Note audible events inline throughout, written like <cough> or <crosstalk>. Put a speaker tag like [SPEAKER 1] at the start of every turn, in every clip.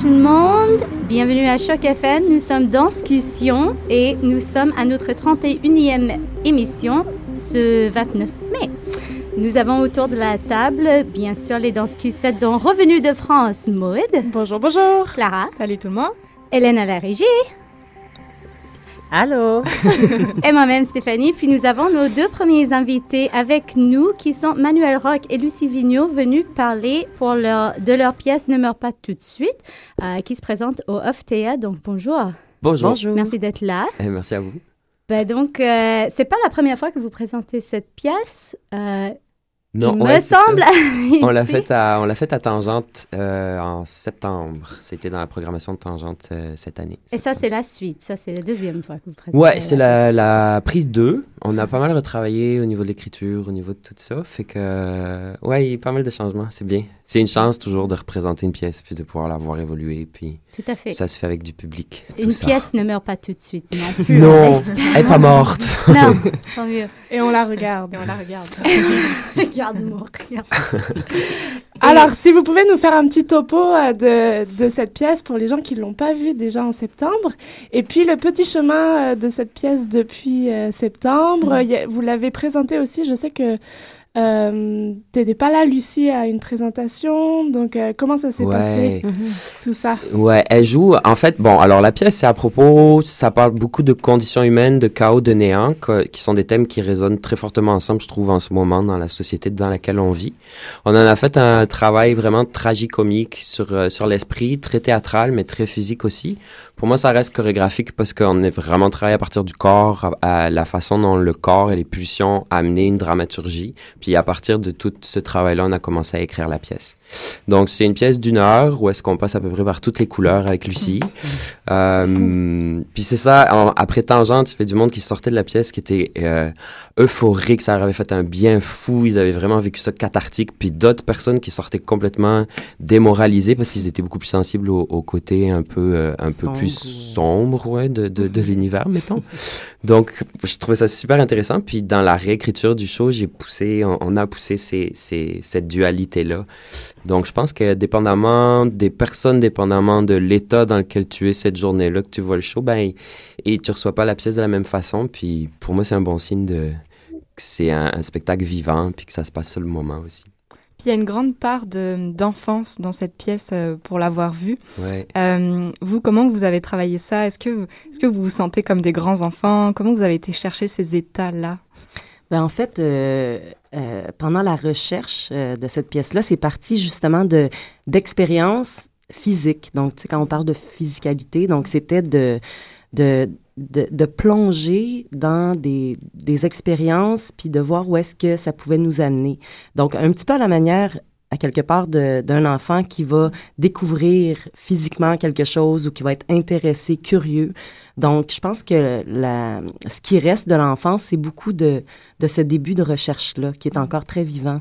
[SPEAKER 1] tout le monde, bienvenue à Choc FM. Nous sommes dans Discussion et nous sommes à notre 31e émission ce 29 mai. Nous avons autour de la table, bien sûr, les danscussettes dont revenus de France, Maud.
[SPEAKER 2] Bonjour, bonjour.
[SPEAKER 1] Clara.
[SPEAKER 2] Salut tout le monde.
[SPEAKER 1] Hélène à la régie.
[SPEAKER 3] Allô? <laughs>
[SPEAKER 1] et moi-même, Stéphanie. Puis nous avons nos deux premiers invités avec nous qui sont Manuel Rock et Lucie Vigneault venus parler pour leur, de leur pièce Ne meurt pas tout de suite euh, qui se présente au Off Théâtre. Donc bonjour.
[SPEAKER 4] Bonjour.
[SPEAKER 1] Merci d'être là.
[SPEAKER 4] Et Eh, merci à vous.
[SPEAKER 1] Ben donc, euh, c'est pas la première fois que vous présentez cette pièce. Euh,
[SPEAKER 4] Non,
[SPEAKER 1] il
[SPEAKER 4] ouais,
[SPEAKER 1] me
[SPEAKER 4] c'est ça.
[SPEAKER 1] semble. <laughs>
[SPEAKER 4] On l'a fait à, on l'a fait à Tangente euh, en septembre. C'était dans la programmation de Tangente euh, cette année.
[SPEAKER 1] Et ça, c'est la suite. Ça, c'est la deuxième fois que vous présentez.
[SPEAKER 4] Ouais, c'est la, la prise 2. On a pas mal retravaillé au niveau de l'écriture, au niveau de tout ça. Fait que, euh, ouais, il y a pas mal de changements. C'est bien. C'est une chance toujours de représenter une pièce puis de pouvoir la voir évoluer. Puis
[SPEAKER 1] Tout à fait.
[SPEAKER 4] ça se fait avec du public. tout
[SPEAKER 1] Une
[SPEAKER 4] ça.
[SPEAKER 1] pièce ne meurt pas tout de suite non plus. on
[SPEAKER 4] Non, elle est pas morte. <laughs>
[SPEAKER 1] Non, tant mieux.
[SPEAKER 2] Et on la regarde.
[SPEAKER 3] Et on la regarde. <laughs>
[SPEAKER 1] Regarde mourir. <laughs>
[SPEAKER 2] Alors, si vous pouvez nous faire un petit topo euh, de, de cette pièce pour les gens qui ne l'ont pas vue déjà en septembre. Et puis, le petit chemin euh, de cette pièce depuis euh, septembre. A- Vous l'avez présentée aussi. Je sais que euh, tu n'étais pas là, Lucie, à une présentation? Donc, euh, comment ça s'est passé,
[SPEAKER 4] Ouais.
[SPEAKER 2] tout ça?
[SPEAKER 4] Ouais, elle joue. En fait, bon, alors la pièce, c'est à propos, ça parle beaucoup de conditions humaines, de chaos, de néant, que- qui sont des thèmes qui résonnent très fortement ensemble, je trouve, en ce moment, dans la société dans laquelle on vit. On en a fait un travail vraiment tragicomique sur, euh, sur l'esprit, très théâtral, mais très physique aussi. Pour moi, ça reste chorégraphique parce qu'on est vraiment travaillé à partir du corps, à, à la façon dont le corps et les pulsions amenaient une dramaturgie. Puis à partir de tout ce travail-là, on a commencé à écrire la pièce. Donc, c'est une pièce d'une heure où est-ce qu'on passe à peu près par toutes les couleurs avec Lucie. <laughs> Euh, puis c'est ça, en- après Tangente, il y avait du monde qui sortait de la pièce qui était euh, euphorique, ça leur avait fait un bien fou, ils avaient vraiment vécu ça cathartique. Puis d'autres personnes qui sortaient complètement démoralisées parce qu'ils étaient beaucoup plus sensibles au, au côté un peu, euh, un peu
[SPEAKER 3] Sombre
[SPEAKER 4] plus sombre ouais, de, de, de <laughs> l'univers, mettons. Donc, je trouvais ça super intéressant. Puis dans la réécriture du show, j'ai poussé, on, on a poussé ces, ces, cette dualité-là. Donc, je pense que dépendamment des personnes, dépendamment de l'état dans lequel tu es cette journée-là, que tu vois le show, ben, et tu reçois pas la pièce de la même façon. Puis pour moi, c'est un bon signe de que c'est un, un spectacle vivant, puis que ça se passe sur le moment aussi.
[SPEAKER 3] Puis il y a une grande part de- d'enfance dans cette pièce euh, pour l'avoir vue.
[SPEAKER 4] Ouais.
[SPEAKER 3] Euh, vous, comment vous avez travaillé ça? Est-ce que, est que vous vous sentez comme des grands enfants? Comment vous avez été chercher ces états-là?
[SPEAKER 5] Ben, en fait, euh, euh, pendant la recherche euh, de cette pièce-là, c'est parti justement de d'expériences physiques. Donc, tu sais, quand on parle de physicalité, donc c'était de, de, de, plonger dans des, des expériences puis de voir où est-ce que ça pouvait nous amener. Donc, un petit peu à la manière à quelque part d'un enfant qui va découvrir physiquement quelque chose ou qui va être intéressé, curieux. Donc, je pense que la, ce qui reste de l'enfance, c'est beaucoup de, de ce début de recherche-là qui est encore très vivant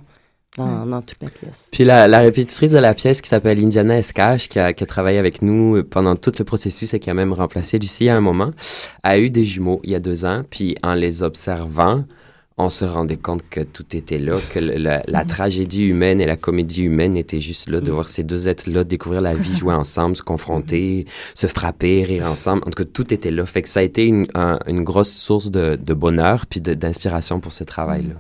[SPEAKER 5] dans, dans toute la pièce.
[SPEAKER 4] Puis la, la répétitrice de la pièce qui s'appelle Indiana Escache, qui a, qui a travaillé avec nous pendant tout le processus et qui a même remplacé Lucie à un moment, a eu des jumeaux il y a deux ans. Puis en les observant, on se rendait compte que tout était là, que le- la, la <laughs> tragédie humaine et la comédie humaine étaient juste là, de voir ces deux êtres-là découvrir la vie, jouer ensemble, se confronter, se frapper, rire ensemble. En tout cas, tout était là. Fait que ça a été une, un- une grosse source de, de bonheur puis d'inspiration pour ce travail-là.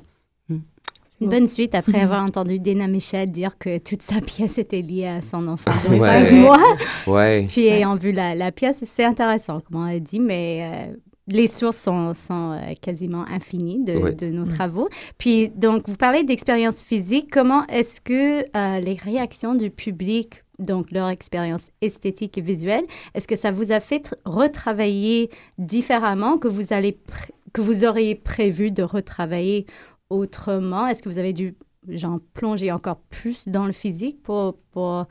[SPEAKER 1] Une bonne suite après <laughs> avoir entendu Dana Michel dire que toute sa <laughs> pièce était liée à son enfant de
[SPEAKER 4] Ouais.
[SPEAKER 1] 5 mois.
[SPEAKER 4] Ouais. <laughs>
[SPEAKER 1] Puis ayant vu la, la pièce, c'est intéressant, comment elle dit, mais euh, les sources sont, sont euh, quasiment infinies de,
[SPEAKER 4] Ouais.
[SPEAKER 1] de nos travaux. Puis donc, vous parlez d'expérience physique. Comment est-ce que euh, les réactions du public, donc leur expérience esthétique et visuelle, est-ce que ça vous a fait tr- retravailler différemment que vous allez pr- que vous auriez prévu de retravailler autrement? Est-ce que vous avez dû genre plonger encore plus dans le physique pour, pour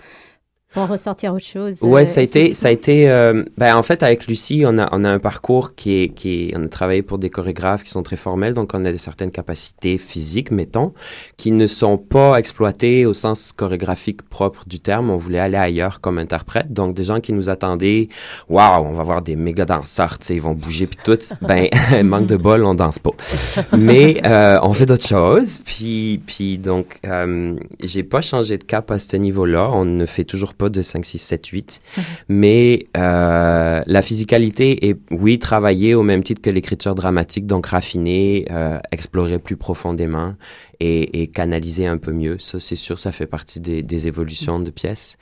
[SPEAKER 1] pour ressortir autre chose.
[SPEAKER 4] Ouais,
[SPEAKER 1] euh,
[SPEAKER 4] ça a été, ça a été, euh, ben en fait avec Lucie, on a on a un parcours qui est qui est, on a travaillé pour des chorégraphes qui sont très formels, donc on a des certaines capacités physiques, mettons, qui ne sont pas exploitées au sens chorégraphique propre du terme. On voulait aller ailleurs comme interprète, donc des gens qui nous attendaient, waouh, on va voir des méga danseurs, tu sais, ils vont bouger puis tout, <laughs> ben <laughs> manque de bol, on danse pas. Mais euh, on fait d'autres choses, puis puis donc euh, j'ai pas changé de cap à ce niveau-là. On ne fait toujours pas de 5, 6, 7, 8. Mais euh, la physicalité est, oui, travaillée au même titre que l'écriture dramatique, donc raffinée, euh, explorée plus profondément et, et canalisée un peu mieux. Ça, c'est sûr, ça fait partie des, des évolutions de pièces.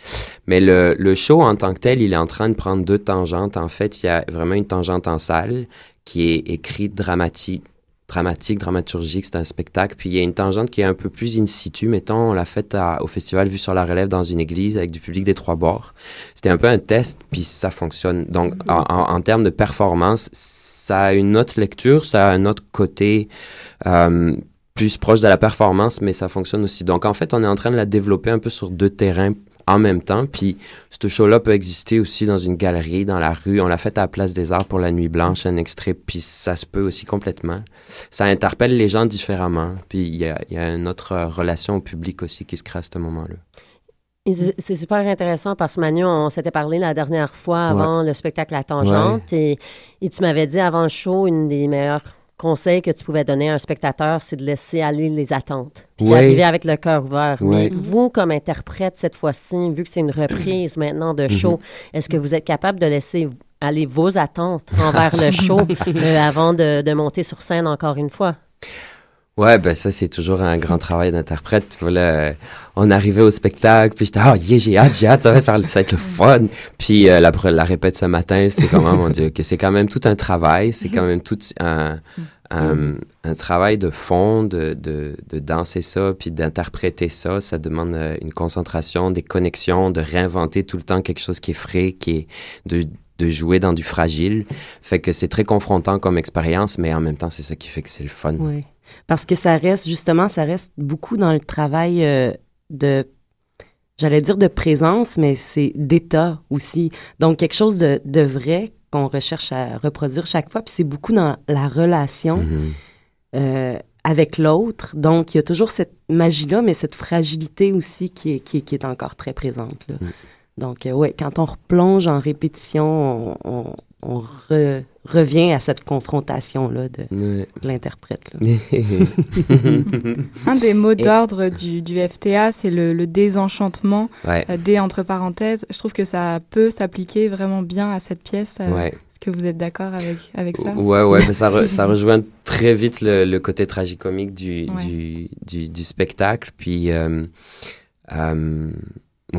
[SPEAKER 4] Mais le, le show en tant que tel, il est en train de prendre deux tangentes. En fait, il y a vraiment une tangente en salle qui est écrite dramatique dramatique, dramaturgique, c'est un spectacle. Puis il y a une tangente qui est un peu plus in situ. Mettons, on l'a faite à- au festival Vue sur la Relève dans une église avec du public des trois bords. C'était un peu un test, puis ça fonctionne. Donc, en, en- en termes de performance, ça a une autre lecture, ça a un autre côté euh, plus proche de la performance, mais ça fonctionne aussi. Donc, en fait, on est en train de la développer un peu sur deux terrains en même temps. Puis, ce show-là peut exister aussi dans une galerie, dans la rue. On l'a fait à la Place des Arts pour la Nuit Blanche, un extrait, puis ça se peut aussi complètement. Ça interpelle les gens différemment. Puis, il y a, y a une autre euh, relation au public aussi qui se crée à ce moment-là.
[SPEAKER 6] C'est- super intéressant parce que Manu, on s'était parlé la dernière fois avant le spectacle La Tangente et, et tu m'avais dit avant le show, une des meilleurs conseils que tu pouvais donner à un spectateur, c'est de laisser aller les attentes. Puis
[SPEAKER 4] Ouais.
[SPEAKER 6] d'arriver avec le cœur ouvert. Mais vous, comme interprète cette fois-ci, vu que c'est une reprise maintenant de show, est-ce que vous êtes capable de laisser aller vos attentes envers le <laughs> show euh, avant de, de monter sur scène encore une fois?
[SPEAKER 4] Ouais, ben ça, c'est toujours un grand travail d'interprète. Voilà, euh, on arrivait au spectacle, puis j'étais, ah, yeah, j'ai hâte, j'ai hâte, ça va, faire, ça va être le fun. Puis euh, la, la répète ce matin, c'était comment, mon Dieu, que c'est quand même tout un travail, c'est quand même tout un, un, un travail de fond, de, de, de danser ça, puis d'interpréter ça. Ça demande euh, une concentration, des connexions, de réinventer tout le temps quelque chose qui est frais, qui est de de jouer dans du fragile. Fait que c'est très confrontant comme expérience, mais en même temps, c'est ça qui fait que c'est le fun.
[SPEAKER 5] Oui. Parce que ça reste, justement, ça reste beaucoup dans le travail euh, de, j'allais dire de présence, mais c'est d'état aussi. Donc, quelque chose de, de vrai qu'on recherche à reproduire chaque fois. Puis c'est beaucoup dans la relation
[SPEAKER 4] Mhm.
[SPEAKER 5] euh, avec l'autre. Donc, il y a toujours cette magie-là, mais cette fragilité aussi qui est, qui est, qui est encore très présente. là.
[SPEAKER 4] Mm.
[SPEAKER 5] Donc, euh, ouais, quand on replonge en répétition, on, on- on re- revient à cette confrontation-là de
[SPEAKER 4] Ouais.
[SPEAKER 5] l'interprète. <laughs>
[SPEAKER 3] Un des mots
[SPEAKER 4] Et-
[SPEAKER 3] d'ordre du, du FTA, c'est le, le désenchantement,
[SPEAKER 4] ouais,
[SPEAKER 3] euh, entre parenthèses. Je trouve que ça peut s'appliquer vraiment bien à cette pièce. euh,
[SPEAKER 4] ouais.
[SPEAKER 3] Est-ce que vous êtes d'accord avec, avec ça?
[SPEAKER 4] Ouais, ouais, mais ça, re- ça <laughs> rejoint très vite le, le côté tragicomique du,
[SPEAKER 3] Ouais.
[SPEAKER 4] du, du, du spectacle. Puis, euh, euh,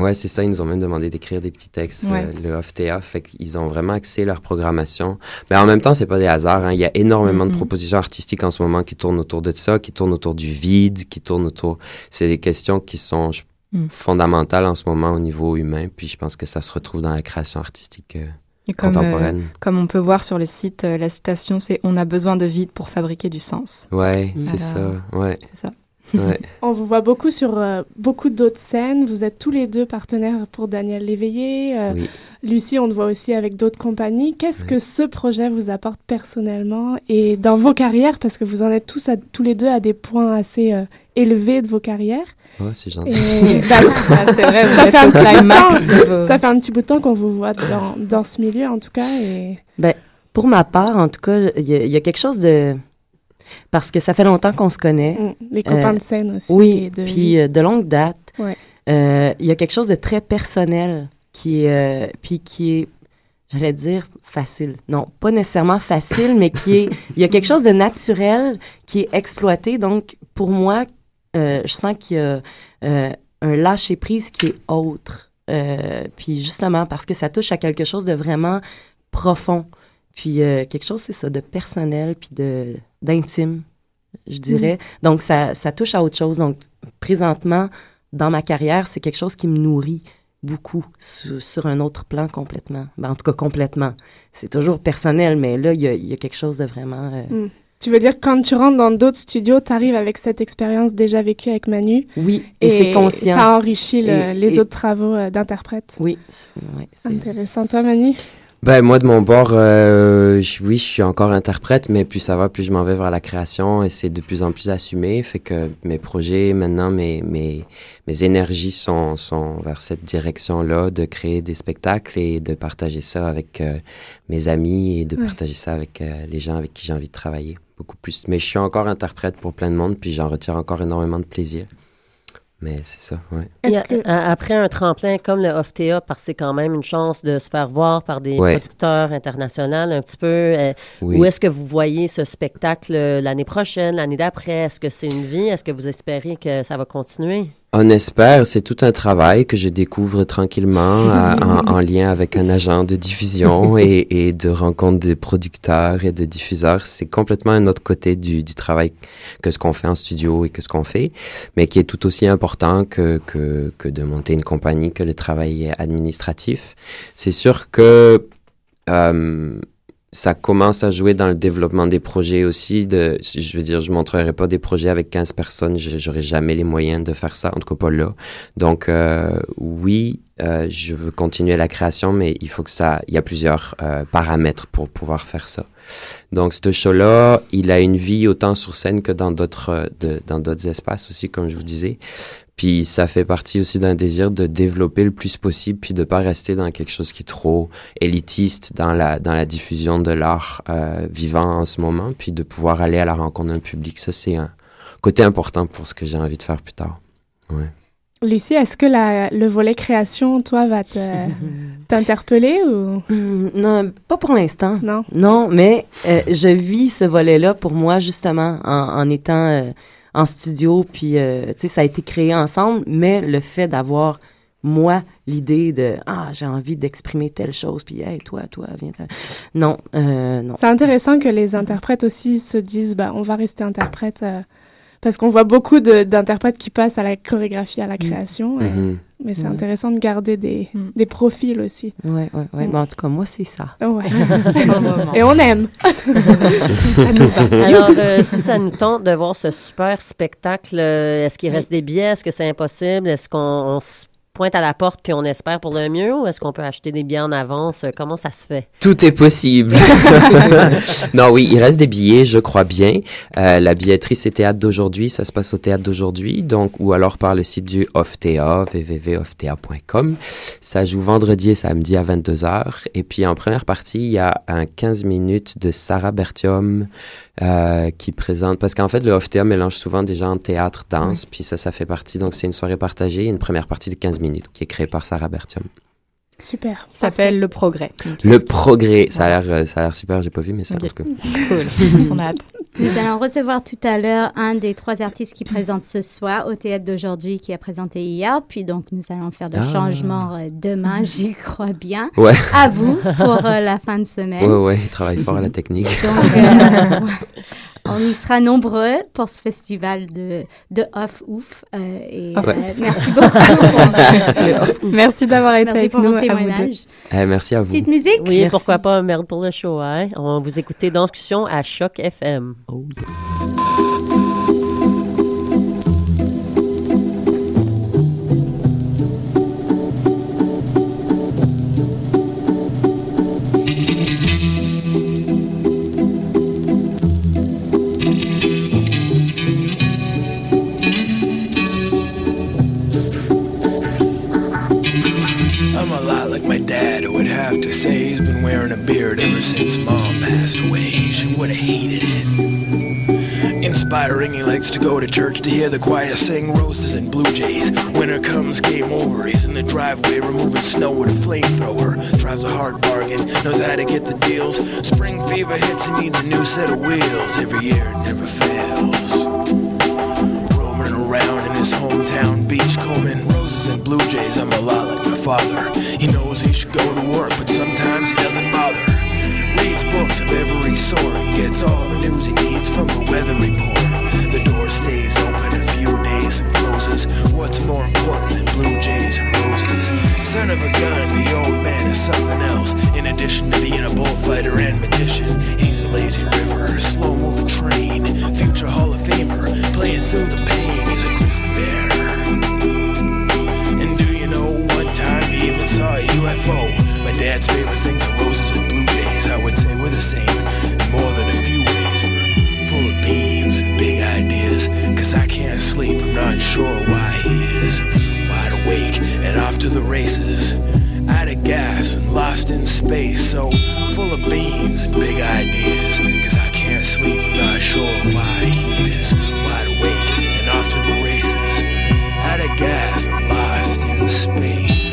[SPEAKER 4] ouais, c'est ça, ils nous ont même demandé d'écrire des petits textes,
[SPEAKER 3] Ouais.
[SPEAKER 4] euh, le OFTA. Fait qu'ils ont vraiment axé leur programmation. Mais en même temps, c'est pas des hasards. hein. Il y a énormément de propositions artistiques en ce moment qui tournent autour de ça, qui tournent autour du vide, qui tournent autour. C'est des questions qui sont je-
[SPEAKER 3] Mhm.
[SPEAKER 4] fondamentales en ce moment au niveau humain. Puis je pense que ça se retrouve dans la création artistique euh,
[SPEAKER 3] Et comme, euh,
[SPEAKER 4] contemporaine.
[SPEAKER 3] comme on peut voir sur le site, euh, la citation, c'est On a besoin de vide pour fabriquer du sens.
[SPEAKER 4] Ouais, c'est ça. Ouais.
[SPEAKER 3] C'est ça.
[SPEAKER 4] Ouais. <laughs>
[SPEAKER 2] On vous voit beaucoup sur euh, beaucoup d'autres scènes. Vous êtes tous les deux partenaires pour Daniel Léveillé. Euh,
[SPEAKER 4] Oui.
[SPEAKER 2] Lucie, on te voit aussi avec d'autres compagnies. Qu'est-ce que ce projet vous apporte personnellement et dans vos carrières? Parce que vous en êtes tous, à- tous les deux à des points assez euh, élevés de vos carrières.
[SPEAKER 4] Oh, c'est gentil.
[SPEAKER 2] Et, <laughs> bah,
[SPEAKER 3] Ah, c'est vrai, vous
[SPEAKER 2] Ça
[SPEAKER 3] êtes
[SPEAKER 2] fait un
[SPEAKER 3] au
[SPEAKER 2] petit bout de
[SPEAKER 3] climax
[SPEAKER 2] temps.
[SPEAKER 3] de vos-
[SPEAKER 2] ça fait un petit bout de temps qu'on vous voit dans, dans ce milieu, en tout cas. Et...
[SPEAKER 5] Pour ma part, en tout cas, il y, a- il y a quelque chose de... Parce que ça fait longtemps qu'on se connaît.
[SPEAKER 2] Mm, les copains
[SPEAKER 5] Euh,
[SPEAKER 2] de scène aussi.
[SPEAKER 5] Oui,
[SPEAKER 2] de
[SPEAKER 5] puis euh, de longue date.
[SPEAKER 2] Ouais.
[SPEAKER 5] Euh, Il y a quelque chose de très personnel qui est, puis qui est, j'allais dire, facile. Non, pas nécessairement facile, mais qui est, <laughs> il y a quelque chose de naturel qui est exploité. Donc, pour moi, euh, je sens qu'il y a euh, un lâcher-prise qui est autre. Euh, puis justement, parce que ça touche à quelque chose de vraiment profond. Puis quelque chose, c'est ça, de personnel, puis de d'intime, je dirais. Donc, ça, ça touche à autre chose. Donc, présentement, dans ma carrière, c'est quelque chose qui me nourrit beaucoup sur, sur un autre plan complètement. Ben, en tout cas, complètement. C'est toujours personnel, mais là, il y a, il y a quelque chose de vraiment euh,
[SPEAKER 2] Mm. Tu veux dire quand tu rentres dans d'autres studios, tu arrives avec cette expérience déjà vécue avec Manu?
[SPEAKER 5] Oui, et, c'est conscient.
[SPEAKER 2] Ça enrichit les autres travaux euh, d'interprète.
[SPEAKER 5] Oui,
[SPEAKER 2] ouais, intéressant. Toi, Manu?
[SPEAKER 4] Ben moi de mon bord, euh, oui, je suis encore interprète, mais plus ça va, plus je m'en vais vers la création et c'est de plus en plus assumé. Fait que mes projets maintenant, mes mes mes énergies sont sont vers cette direction-là, de créer des spectacles et de partager ça avec euh, mes amis et de partager ça avec euh, les gens avec qui j'ai envie de travailler beaucoup plus. Mais je suis encore interprète pour plein de monde, puis j'en retire encore énormément de plaisir. Mais c'est ça, oui.
[SPEAKER 6] Après un tremplin comme le OFTA, parce que c'est quand même une chance de se faire voir par des producteurs internationaux un petit peu, euh, où est-ce que vous voyez ce spectacle l'année prochaine, l'année d'après? Est-ce que c'est une vie? Est-ce que vous espérez que ça va continuer?
[SPEAKER 4] On espère, c'est tout un travail que je découvre tranquillement en, lien avec un agent de diffusion <laughs> et, de rencontre de producteurs et de diffuseurs. C'est complètement un autre côté du, travail que ce qu'on fait en studio et que ce qu'on fait, mais qui est tout aussi important que, que, que de monter une compagnie, que le travail administratif. C'est sûr que euh, ça commence à jouer dans le développement des projets aussi. De, je veux dire, je montrerai pas des projets avec 15 personnes, j'aurais jamais les moyens de faire ça, en tout cas pas là. Donc euh, oui, euh, je veux continuer la création, mais il faut que ça, il y a plusieurs euh, paramètres pour pouvoir faire ça. Donc ce show-là, il a une vie autant sur scène que dans d'autres, dans d'autres espaces aussi, comme je vous disais. Puis ça fait partie aussi d'un désir de développer le plus possible, puis de pas rester dans quelque chose qui est trop élitiste dans la dans la diffusion de l'art euh, vivant en ce moment, puis de pouvoir aller à la rencontre d'un public. Ça c'est un côté important pour ce que j'ai envie de faire plus tard. Ouais.
[SPEAKER 2] Lucie, est-ce que la, le volet création, toi, va <laughs> t'interpeller ou?
[SPEAKER 5] Mm, Non, pas pour l'instant.
[SPEAKER 2] Non.
[SPEAKER 5] Non, mais euh, je vis ce volet-là pour moi justement en, en étant euh, en studio, puis, euh, tu sais, ça a été créé ensemble, mais le fait d'avoir, moi, l'idée de, ah, j'ai envie d'exprimer telle chose, puis, hey, toi, toi, viens. Non, euh, non.
[SPEAKER 2] C'est intéressant que les interprètes aussi se disent, bah, on va rester interprète. Euh, parce qu'on voit beaucoup d'interprètes qui passent à la chorégraphie, à la mm. création. Mm-hmm. Mais c'est intéressant de garder des, mm. des profils aussi.
[SPEAKER 5] Oui, oui, oui. en tout cas, moi, c'est ça.
[SPEAKER 2] Ouais. <laughs> Et on aime. <laughs>
[SPEAKER 6] Alors, euh, si ça nous tente de voir ce super spectacle, euh, est-ce qu'il reste des billets? Est-ce que c'est impossible? Est-ce qu'on se pointe à la porte puis on espère pour le mieux ou est-ce qu'on peut acheter des billets en avance? Comment ça se fait?
[SPEAKER 4] Tout est possible. <laughs> non, oui, il reste des billets, je crois bien. Euh, la billetterie, c'est Théâtre d'aujourd'hui. Ça se passe au Théâtre d'aujourd'hui, donc, ou alors par le site du OFTA, www.ofta.com. Ça joue vendredi et samedi à 22h. Et puis, en première partie, il y a un 15 minutes de Sarah Bertium, euh, qui présente parce qu'en fait le OFTA mélange souvent des gens en théâtre, danse, puis ça ça fait partie donc c'est une soirée partagée, une première partie de 15 minutes qui est créée par Sarah Bertium.
[SPEAKER 2] Super.
[SPEAKER 3] Ça s'appelle Le Progrès.
[SPEAKER 4] Le Progrès. Ça a l'air, euh, ça a l'air super. J'ai pas vu, mais ça a l'air
[SPEAKER 3] cool. <laughs> <laughs> On a hâte.
[SPEAKER 1] Nous allons recevoir tout à l'heure un des trois artistes qui présente ce soir au théâtre d'aujourd'hui, qui a présenté hier. Puis donc, nous allons faire le ah. changement euh, demain, <laughs> j'y crois bien.
[SPEAKER 4] Ouais.
[SPEAKER 1] À vous pour euh, la fin de semaine.
[SPEAKER 4] Ouais, ouais. Il travaille fort à la technique.
[SPEAKER 1] Donc, <laughs> On y sera nombreux pour ce festival de, de Off Ouf. Euh, et, euh, merci beaucoup. <laughs>
[SPEAKER 3] merci d'avoir été avec nous.
[SPEAKER 1] À vous
[SPEAKER 4] eh, merci à vous.
[SPEAKER 1] Petite musique?
[SPEAKER 6] Oui, pourquoi pas, merde pour le show. Hein? On vous écouter Discussion à Choc FM. Oh, have to say he's been wearing a beard ever since mom passed away. She would have hated it. He likes to go to church to hear the choir sing roses and blue jays. Winter comes, game over. He's in the driveway removing snow with a flamethrower. Drives a hard bargain, knows how to get the deals. Spring fever hits, he needs a new set of wheels. Every year never fails. Roaming around in his hometown beach, combing roses and blue jays. I'm a lot like my father. He knows he should go to work, but sometimes he doesn't bother. Reads books of every sort, gets all the news he needs from the weather report. The door stays open a few days and closes. What's more important than blue jays and roses? Son of a gun, the old man is something else. In addition to being a bullfighter and magician, he's a lazy river, a slow moving train.
[SPEAKER 7] Future Hall of Famer, playing through the pain. He's a grizzly bear. And do you know one time he even saw a UFO? My dad's favorite things are roses and blue jays. I would say we're the same, more than a is. Cause I can't sleep, I'm not sure why he is. Wide awake and off to the races. Out of gas and lost in space. So full of beans and big ideas. Cause I can't sleep, I'm not sure why he is. Wide awake and off to the races. Out of gas and lost in space.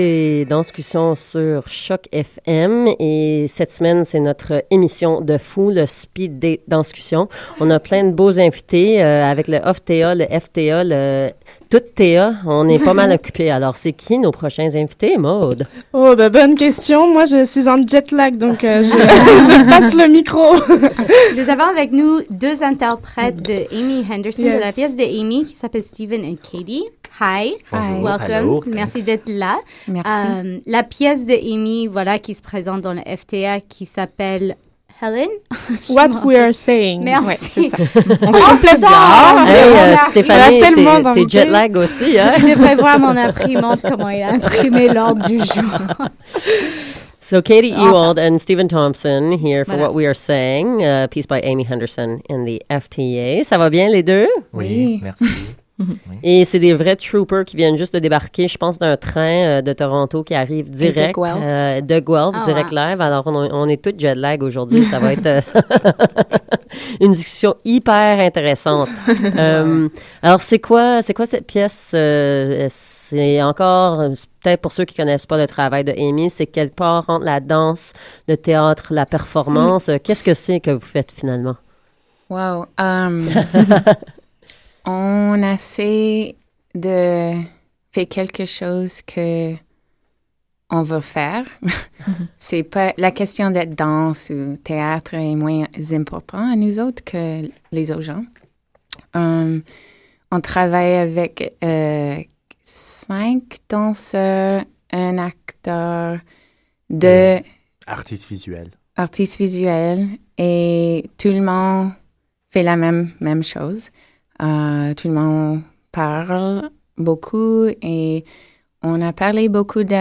[SPEAKER 6] Écoutez Danscussion sur Choc FM et cette semaine, c'est notre émission de fou, le Speed Date Danscussion. On a plein de beaux invités euh, avec le OFTA, le FTA, le tout TA. On est pas mal <laughs> occupés. Alors, c'est qui nos prochains invités, Maude?
[SPEAKER 2] Oh, ben, bonne question. Moi, je suis en jet lag, donc euh, je, <laughs> je passe le micro. <laughs>
[SPEAKER 1] Nous avons avec nous deux interprètes de Amy Henderson, de la pièce de Amy qui s'appelle Stephen et Katie. Hi.
[SPEAKER 8] Bonjour.
[SPEAKER 1] Welcome.
[SPEAKER 8] Hello.
[SPEAKER 1] Merci d'être là.
[SPEAKER 3] Merci.
[SPEAKER 1] Euh, la pièce de Amy, voilà, qui se présente dans le FTA qui s'appelle Helen. <laughs>
[SPEAKER 2] What we are saying.
[SPEAKER 1] Merci.
[SPEAKER 2] Ouais, c'est ça. <laughs>
[SPEAKER 3] On se complète bien.
[SPEAKER 6] Hey, euh, Stéphanie,
[SPEAKER 2] il y a tellement
[SPEAKER 6] t'es- jet lag aussi, hein?
[SPEAKER 1] Je devrais voir mon imprimante, comment il a imprimé l'ordre du jour. <laughs>
[SPEAKER 6] So Katie Ewald and Stephen Thompson here for
[SPEAKER 1] Voilà.
[SPEAKER 6] What We Are Saying, a piece by Amy Henderson in the FTA. Ça va bien les deux?
[SPEAKER 8] Oui, merci.
[SPEAKER 6] Et c'est des vrais troopers qui viennent juste de débarquer, je pense, d'un train euh, de Toronto qui arrive direct
[SPEAKER 3] Guelph.
[SPEAKER 6] euh, de Guelph,
[SPEAKER 1] Ah,
[SPEAKER 6] direct
[SPEAKER 1] wow.
[SPEAKER 6] live. Alors, on, on est tous jet lag aujourd'hui. Ça va être euh, <laughs> une discussion hyper intéressante. <laughs> Euh, alors, c'est quoi, c'est quoi cette pièce? euh, c'est encore, peut-être pour ceux qui connaissent pas le travail de Amy, c'est quelque part entre la danse, le théâtre, la performance? Euh, Qu'est-ce que c'est que vous faites finalement?
[SPEAKER 9] Wow. um, <laughs> on essaie de faire quelque chose que on veut faire. <laughs> C'est pas la question d'être danse ou théâtre est moins important à nous autres que les autres gens. Um, on travaille avec euh, cinq danseurs, un acteur, deux
[SPEAKER 8] Artiste visuel.
[SPEAKER 9] artistes visuels et tout le monde fait la même, même chose. Euh, tout le monde parle beaucoup et on a parlé beaucoup de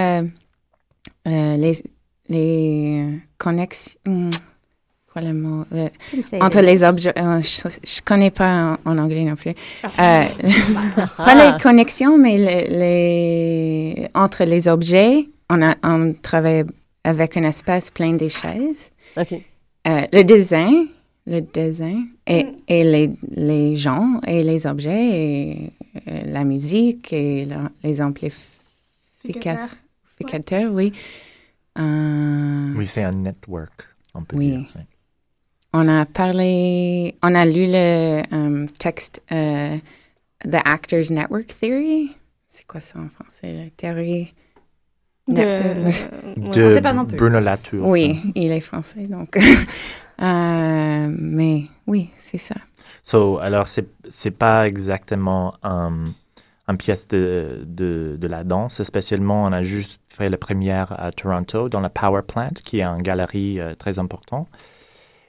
[SPEAKER 9] euh, les, les connexions. hmm, Quoi le mot? Euh, entre les objets. euh, je, je connais pas en, en anglais non plus. <laughs> <laughs> Pas les connexions, mais les, les- entre les objets. On, a, on travaille avec un espace plein de chaises. Le design, le design et, et les, les gens et les objets et euh, la musique et la- les amplificateurs, oui. Euh,
[SPEAKER 8] Oui, c'est un network, on peut
[SPEAKER 9] Oui.
[SPEAKER 8] dire.
[SPEAKER 9] on a parlé, on a lu le euh, texte The Actors Network Theory. C'est quoi ça en français? La théorie.
[SPEAKER 2] De,
[SPEAKER 8] De
[SPEAKER 1] plus.
[SPEAKER 8] Bruno Latour.
[SPEAKER 9] Oui, il est français, donc. <laughs> Euh, mais oui, c'est ça.
[SPEAKER 8] So, alors, c'est, c'est pas exactement un, une pièce de, de, de la danse. Spécialement, on a juste fait la première à Toronto, dans la Power Plant, qui est une galerie euh, très importante.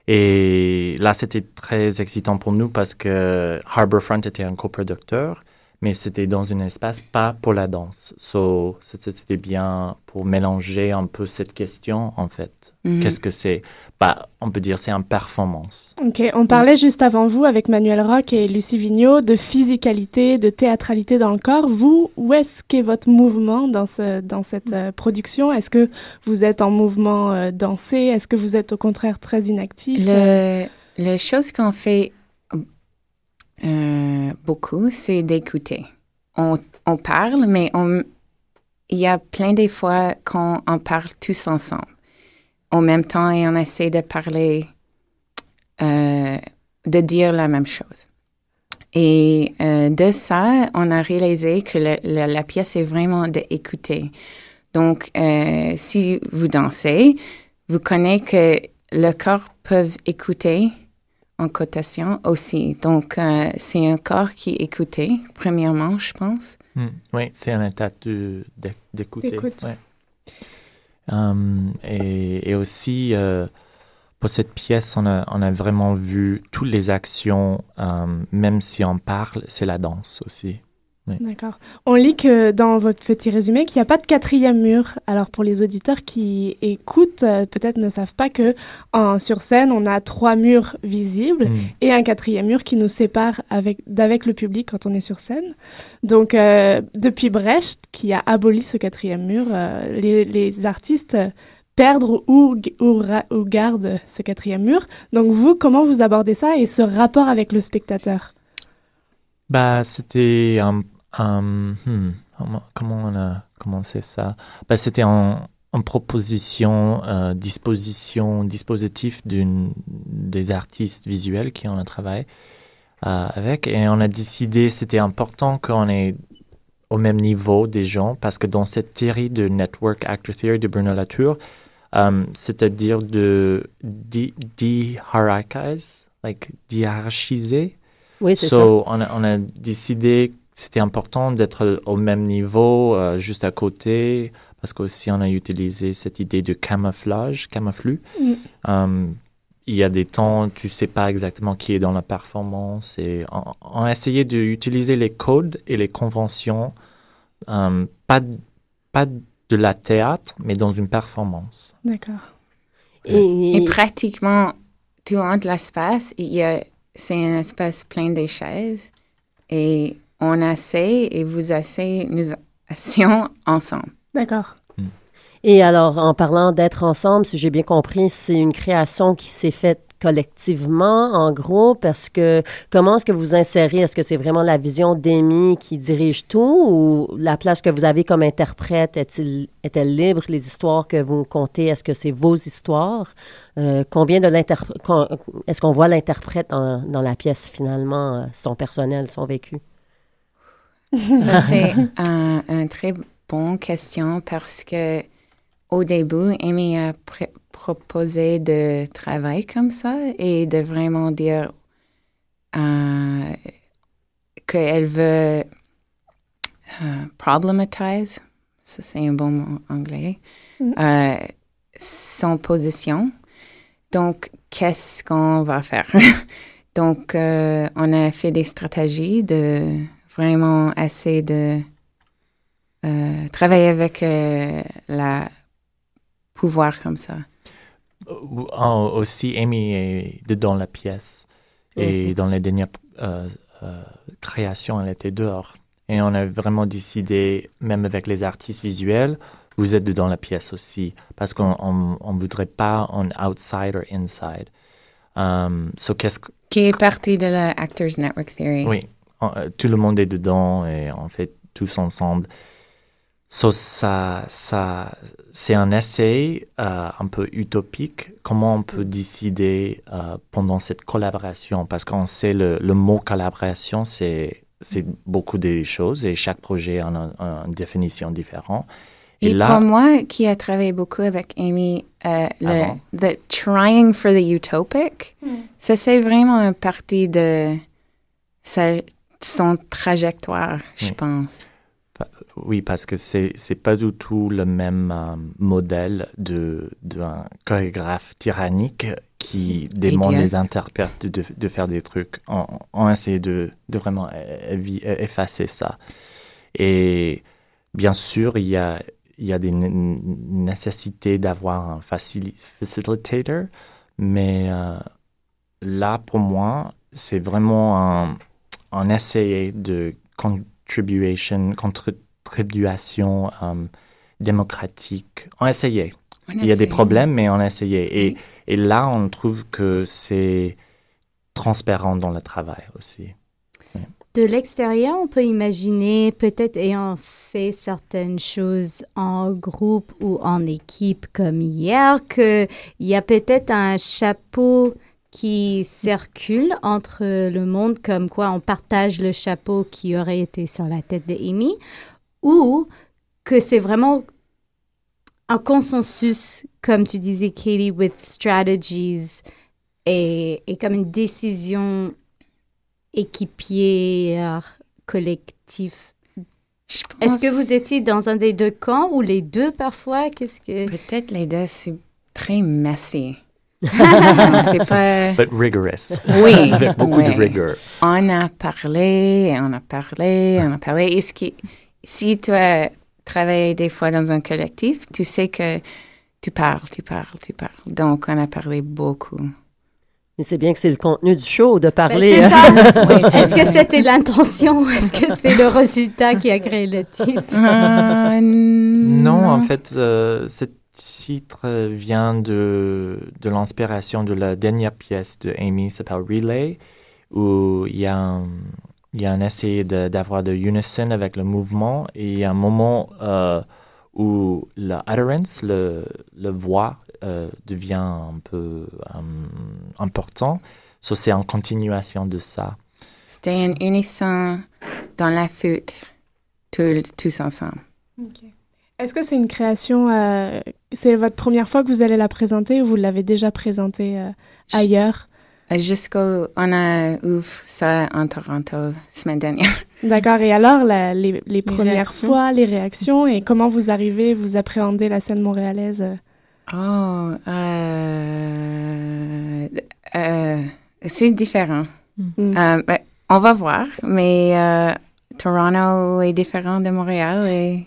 [SPEAKER 8] Et là, c'était très excitant pour nous parce que Harbourfront était un coproducteur, mais c'était dans un espace pas pour la danse. So, c'était bien pour mélanger un peu cette question, en fait.
[SPEAKER 9] Mhm.
[SPEAKER 8] Qu'est-ce que c'est? Bah, On peut dire c'est une performance.
[SPEAKER 2] OK. On parlait juste avant vous avec Manuel Rock et Lucie Vigneault de physicalité, de théâtralité dans le corps. Vous, où est-ce qu'est votre mouvement dans, ce, dans cette euh, production? Est-ce que vous êtes en mouvement euh, dansé? Est-ce que vous êtes au contraire très inactif?
[SPEAKER 9] Le, la chose qu'on fait euh, beaucoup, c'est d'écouter. On, parle, mais il y a plein de fois qu'on on parle tous ensemble en même temps et on essaie de parler, euh, de dire la même chose. Et euh, de ça, on a réalisé que la, pièce est vraiment d'écouter. Donc, si vous dansez, vous connaissez que le corps peut écouter en cotation aussi. Donc, euh, c'est un corps qui écoute, premièrement, je pense.
[SPEAKER 8] Hmm. oui, c'est un état d'écouter. Ouais. Um, et, et, aussi, euh, pour cette pièce, on a, on a, vraiment vu toutes les actions, um, même si on parle, c'est la danse aussi.
[SPEAKER 2] D'accord. On lit que dans votre petit résumé qu'il n'y a pas de quatrième mur. Alors pour les auditeurs qui écoutent, euh, peut-être ne savent pas que en, sur scène, on a trois murs visibles mm. et un quatrième mur qui nous sépare avec, d'avec le public quand on est sur scène. Donc euh, depuis Brecht, qui a aboli ce quatrième mur, euh, les, les, artistes perdent ou, ou, ou gardent ce quatrième mur. Donc vous, comment vous abordez ça et ce rapport avec le spectateur?
[SPEAKER 8] Bah, c'était un, um, hmm, comment on a commencé ça? Bah, C'était en, en, proposition, euh, disposition, dispositif d'une des artistes visuels qui en a travaillé euh, avec. Et on a décidé, c'était important qu'on ait au même niveau des gens parce que dans cette théorie de Network Actor Theory de Bruno Latour, um, c'est-à-dire de de-hierarchize, like, hiérarchiser.
[SPEAKER 6] Oui, c'est
[SPEAKER 8] so, ça. On a, on a décidé c'était important d'être au même niveau, euh, juste à côté, parce qu'aussi on a utilisé cette idée de camouflage, camouflu. Mm. Um, il y a des temps, tu sais pas exactement qui est dans la performance. Et on, a essayé d'utiliser les codes et les conventions, um, pas, pas de la théâtre, mais dans une performance.
[SPEAKER 2] D'accord.
[SPEAKER 9] Et, et, pratiquement, tout l'espace, c'est un espace plein de chaises. Et on essaie et vous essayez, nous essayons ensemble.
[SPEAKER 2] D'accord.
[SPEAKER 6] Hmm. Et alors, en parlant d'être ensemble, si j'ai bien compris, c'est une création qui s'est faite collectivement, en groupe? Est-ce que, comment est-ce que vous insérez? Est-ce que c'est vraiment la vision d'Amy qui dirige tout ou la place que vous avez comme interprète est-il, est-elle libre? Les histoires que vous contez, est-ce que c'est vos histoires? Euh, combien de l'interprète, est-ce qu'on voit l'interprète dans la pièce finalement, euh, son personnel, son vécu?
[SPEAKER 9] Ça, c'est <laughs> une un très bonne question parce que au début, Amy a proposé de travailler comme ça et de vraiment dire euh, qu'elle veut euh, problematize, ça c'est un bon mot anglais, mm. euh, son position. Donc, qu'est-ce qu'on va faire? <laughs> Donc, euh, on a fait des stratégies de vraiment essayer de euh, travailler avec euh, la pouvoir comme ça.
[SPEAKER 8] Oh, aussi, Amy est dedans la pièce. Et dans les dernières euh, créations, elle était dehors. Et on a vraiment décidé, même avec les artistes visuels, vous êtes dedans la pièce aussi. Parce qu'on ne voudrait pas un outsider inside. Um, so
[SPEAKER 9] Qui est partie de la Actors Network Theory.
[SPEAKER 8] Oui, euh, tout le monde est dedans et on fait tous ensemble. So, ça, ça, c'est un essai euh, un peu utopique. Comment on peut décider euh, pendant cette collaboration? Parce qu'on sait le, le mot collaboration, c'est, c'est beaucoup de choses et chaque projet a une, définition différente.
[SPEAKER 9] Et, là, pour moi, qui a travaillé beaucoup avec Amy, le the trying for the utopic, hmm. ça c'est vraiment un parti de ça, son trajectoire, je pense.
[SPEAKER 8] Oui, parce que c'est c'est pas du tout le même euh, modèle de d'un chorégraphe tyrannique qui demande les interprètes de, de, faire des trucs. On, on essaie de, de vraiment effacer ça. Et bien sûr, il y a il y a des nécessités d'avoir un facilitator, mais euh, là pour moi, c'est vraiment un on essayait de contribution, contribution um, démocratique. On essayait. Il y a des problèmes, mais on essayait. Et, et là, on trouve que c'est transparent dans le travail aussi.
[SPEAKER 1] De l'extérieur, on peut imaginer, peut-être ayant fait certaines choses en groupe ou en équipe comme hier, qu'il y a peut-être un chapeau qui circule entre le monde, comme quoi on partage le chapeau qui aurait été sur la tête de Amy, ou que c'est vraiment un consensus, comme tu disais, Katie, with strategies et, et comme une décision équipière, collectif. Est-ce que vous étiez dans un des deux camps ou les deux parfois? Qu'est-ce que...
[SPEAKER 9] Peut-être les deux, c'est très messy. <laughs> c'est pas...
[SPEAKER 8] But rigorous.
[SPEAKER 9] Oui. <laughs>
[SPEAKER 8] Avec beaucoup de rigueur.
[SPEAKER 9] On a parlé, on a parlé, on a parlé. Et ce qui, si tu as travaillé des fois dans un collectif, tu sais que tu parles, tu parles, tu parles. Donc, on a parlé beaucoup.
[SPEAKER 6] Mais c'est bien que c'est le contenu du show de
[SPEAKER 1] Ben,
[SPEAKER 6] parler.
[SPEAKER 1] c'est
[SPEAKER 6] euh,
[SPEAKER 1] ça. <laughs> Est-ce que c'était l'intention ou est-ce que c'est le résultat qui a créé le titre?
[SPEAKER 9] Euh,
[SPEAKER 8] Non, en fait, euh, ce titre vient de, de l'inspiration de la dernière pièce de Amy, s'appelle Relay, où il y a un, il y a un essai de- d'avoir de, unison avec le mouvement et il y a un moment euh, où la utterance, le, le voix, euh, devient un peu euh, important. So, c'est en continuation de ça.
[SPEAKER 9] C'était une unisson dans la tous, tous ensemble.
[SPEAKER 2] Est-ce que c'est une création, euh, c'est votre première fois que vous allez la présenter ou vous l'avez déjà présentée euh, ailleurs?
[SPEAKER 9] Euh, Jusqu'au, on a ouvert ça en Toronto semaine dernière. <laughs>
[SPEAKER 2] D'accord. Et alors, la- les, les premières
[SPEAKER 9] réactions?
[SPEAKER 2] fois, les réactions et comment vous arrivez, vous appréhendez la scène montréalaise? euh?
[SPEAKER 9] Oh, euh, c'est différent.
[SPEAKER 2] Mm.
[SPEAKER 9] Ben, on va voir, mais Toronto est différent de Montréal et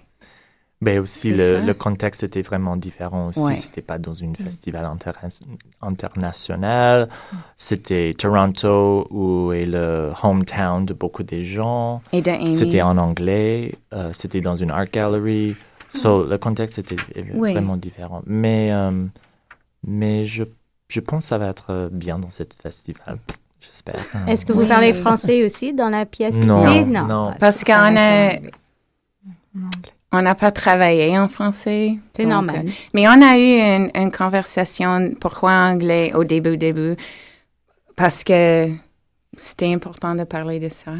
[SPEAKER 8] Mais aussi,
[SPEAKER 9] C'est
[SPEAKER 8] le, le contexte était vraiment différent aussi.
[SPEAKER 9] Ouais.
[SPEAKER 8] C'était pas dans une festival interna- international. C'était Toronto, où est le hometown de beaucoup des gens.
[SPEAKER 9] Et de Amy.
[SPEAKER 8] C'était en anglais. euh, c'était dans une art gallery. So, le contexte était
[SPEAKER 9] Oui.
[SPEAKER 8] vraiment différent. Mais, euh, mais je, je pense que ça va être euh, bien dans cette festival. J'espère. <laughs>
[SPEAKER 1] Est-ce que vous
[SPEAKER 9] Oui.
[SPEAKER 1] parlez français aussi dans la pièce
[SPEAKER 8] Non,
[SPEAKER 1] ici?
[SPEAKER 8] non.
[SPEAKER 1] Ah,
[SPEAKER 9] Parce qu'on a, on n'a pas travaillé en français.
[SPEAKER 1] C'est normal.
[SPEAKER 9] euh, mais on a eu une, une conversation pourquoi anglais au début, début, parce que c'était important de parler de ça.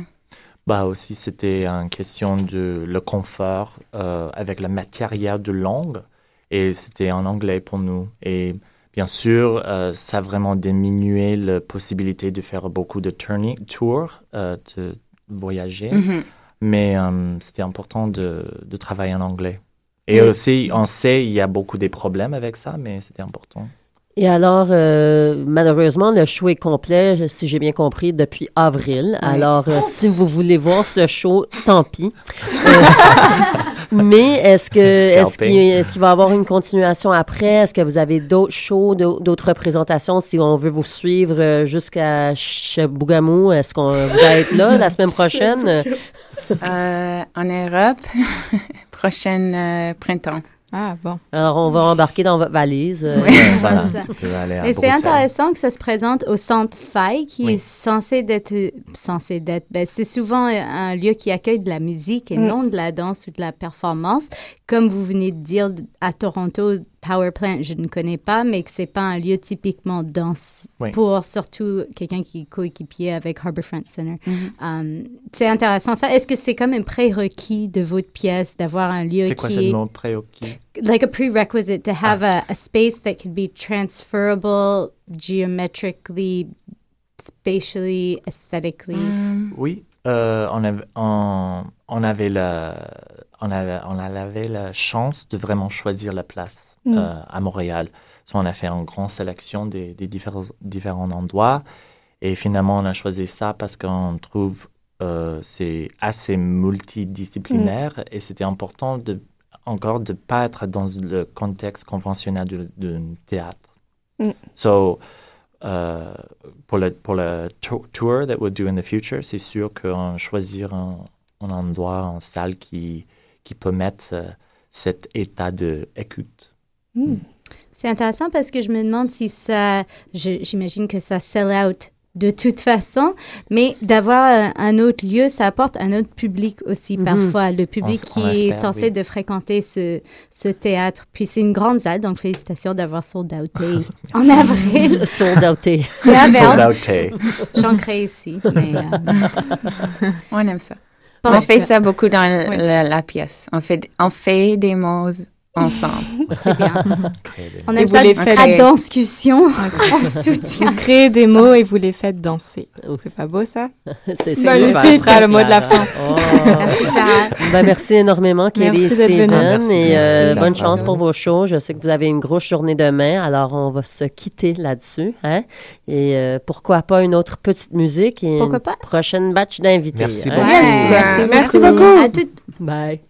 [SPEAKER 8] Bah aussi, c'était une question de le confort euh, avec le matériel de langue. Et c'était en anglais pour nous. Et bien sûr, euh, ça a vraiment diminué la possibilité de faire beaucoup de turning, tours, euh, de voyager.
[SPEAKER 9] Mhm.
[SPEAKER 8] Mais euh, c'était important de, de travailler en anglais. Et
[SPEAKER 9] Oui.
[SPEAKER 8] aussi, on sait, il y a beaucoup de problèmes avec ça, mais c'était important.
[SPEAKER 6] Et alors, euh, malheureusement, le show est complet, si j'ai bien compris, depuis avril. Alors, euh, si vous voulez voir ce show, tant pis. <laughs> Euh, mais est-ce que est-ce qu'il est-ce qu'il va y avoir une continuation après? Est-ce que vous avez d'autres shows, d'au- d'autres représentations si on veut vous suivre jusqu'à Chibougamau? Est-ce qu'on allez être là la semaine prochaine? <laughs>
[SPEAKER 9] Euh, en Europe, <laughs> prochaine euh, printemps.
[SPEAKER 3] Ah, bon.
[SPEAKER 6] Alors, on va embarquer dans votre valise. euh,
[SPEAKER 9] Oui.
[SPEAKER 8] voilà,
[SPEAKER 1] Et c'est intéressant que ça se présente au Centre Faille, qui
[SPEAKER 8] Oui.
[SPEAKER 1] est censé d'être... Censé d'être... Ben, c'est souvent un lieu qui accueille de la musique et
[SPEAKER 2] Mm.
[SPEAKER 1] non de la danse ou de la performance. Comme vous venez de dire, à Toronto, Power Plant, je ne connais pas, mais que c'est pas un lieu typiquement danse
[SPEAKER 8] Oui.
[SPEAKER 1] pour surtout quelqu'un qui est coéquipier avec Harbourfront Center.
[SPEAKER 9] Mhm.
[SPEAKER 1] Um, c'est intéressant ça. Est-ce que c'est comme un prérequis de votre pièce d'avoir un lieu
[SPEAKER 8] C'est quoi
[SPEAKER 1] qui
[SPEAKER 8] ce
[SPEAKER 1] est
[SPEAKER 8] mot préoccupé?
[SPEAKER 1] like a prerequisite to have a, a space that could be transferable geometrically, spatially, aesthetically?
[SPEAKER 8] Oui, euh, on, avait, on, on avait la, on avait, on avait la chance de vraiment choisir la place
[SPEAKER 2] Mm.
[SPEAKER 8] euh, à Montréal. So, on a fait une grande sélection des, des différents, différents endroits et finalement on a choisi ça parce qu'on trouve euh, c'est assez multidisciplinaire et c'était important de encore de pas être dans le contexte conventionnel d'un théâtre.
[SPEAKER 2] Mm.
[SPEAKER 8] So, euh, pour le, pour le tou- tour that we'll do in the future, c'est sûr qu'on choisir un, un endroit, une salle qui, qui peut mettre euh, cet état d'écoute.
[SPEAKER 2] Mm.
[SPEAKER 1] C'est intéressant parce que je me demande si ça, je- j'imagine que ça sell out de toute façon, mais d'avoir un autre lieu, ça apporte un autre public aussi
[SPEAKER 10] Mhm.
[SPEAKER 1] parfois, le public
[SPEAKER 8] On
[SPEAKER 1] qui
[SPEAKER 8] on
[SPEAKER 1] est censé
[SPEAKER 8] oui.
[SPEAKER 1] de fréquenter ce, ce théâtre. Puis c'est une grande salle, donc félicitations d'avoir sold outé <laughs> en avril.
[SPEAKER 10] Sold outé. <laughs>
[SPEAKER 1] J'en crée ici. Mais, euh,
[SPEAKER 9] On aime ça.
[SPEAKER 1] Bon,
[SPEAKER 9] on fait ça beaucoup dans
[SPEAKER 3] Oui.
[SPEAKER 9] la, la pièce. On fait, on fait des mots ensemble. <laughs>
[SPEAKER 1] c'est bien. On
[SPEAKER 3] Et
[SPEAKER 1] aime
[SPEAKER 3] vous
[SPEAKER 1] ça,
[SPEAKER 3] les
[SPEAKER 1] la
[SPEAKER 3] faites-
[SPEAKER 1] danscussion. On <laughs> soutient.
[SPEAKER 3] Vous créez des mots et vous les faites danser. C'est pas beau ça? <laughs>
[SPEAKER 10] C'est super,
[SPEAKER 3] sera le mot de la fin.
[SPEAKER 10] Oh. Ben, merci énormément, Kelly et
[SPEAKER 3] Merci d'être
[SPEAKER 10] Steven.
[SPEAKER 3] venus.
[SPEAKER 8] Merci,
[SPEAKER 10] et euh, bonne chance pour vos shows. Je sais que vous avez une grosse journée demain, alors on va se quitter là-dessus. Hein? Et euh, pourquoi pas une autre petite musique et
[SPEAKER 1] Pourquoi
[SPEAKER 10] une
[SPEAKER 1] pas?
[SPEAKER 10] prochaine batch d'invités.
[SPEAKER 8] Merci
[SPEAKER 10] hein?
[SPEAKER 8] beaucoup.
[SPEAKER 3] Merci
[SPEAKER 1] merci
[SPEAKER 3] beaucoup.
[SPEAKER 1] beaucoup. À tout-
[SPEAKER 10] Bye.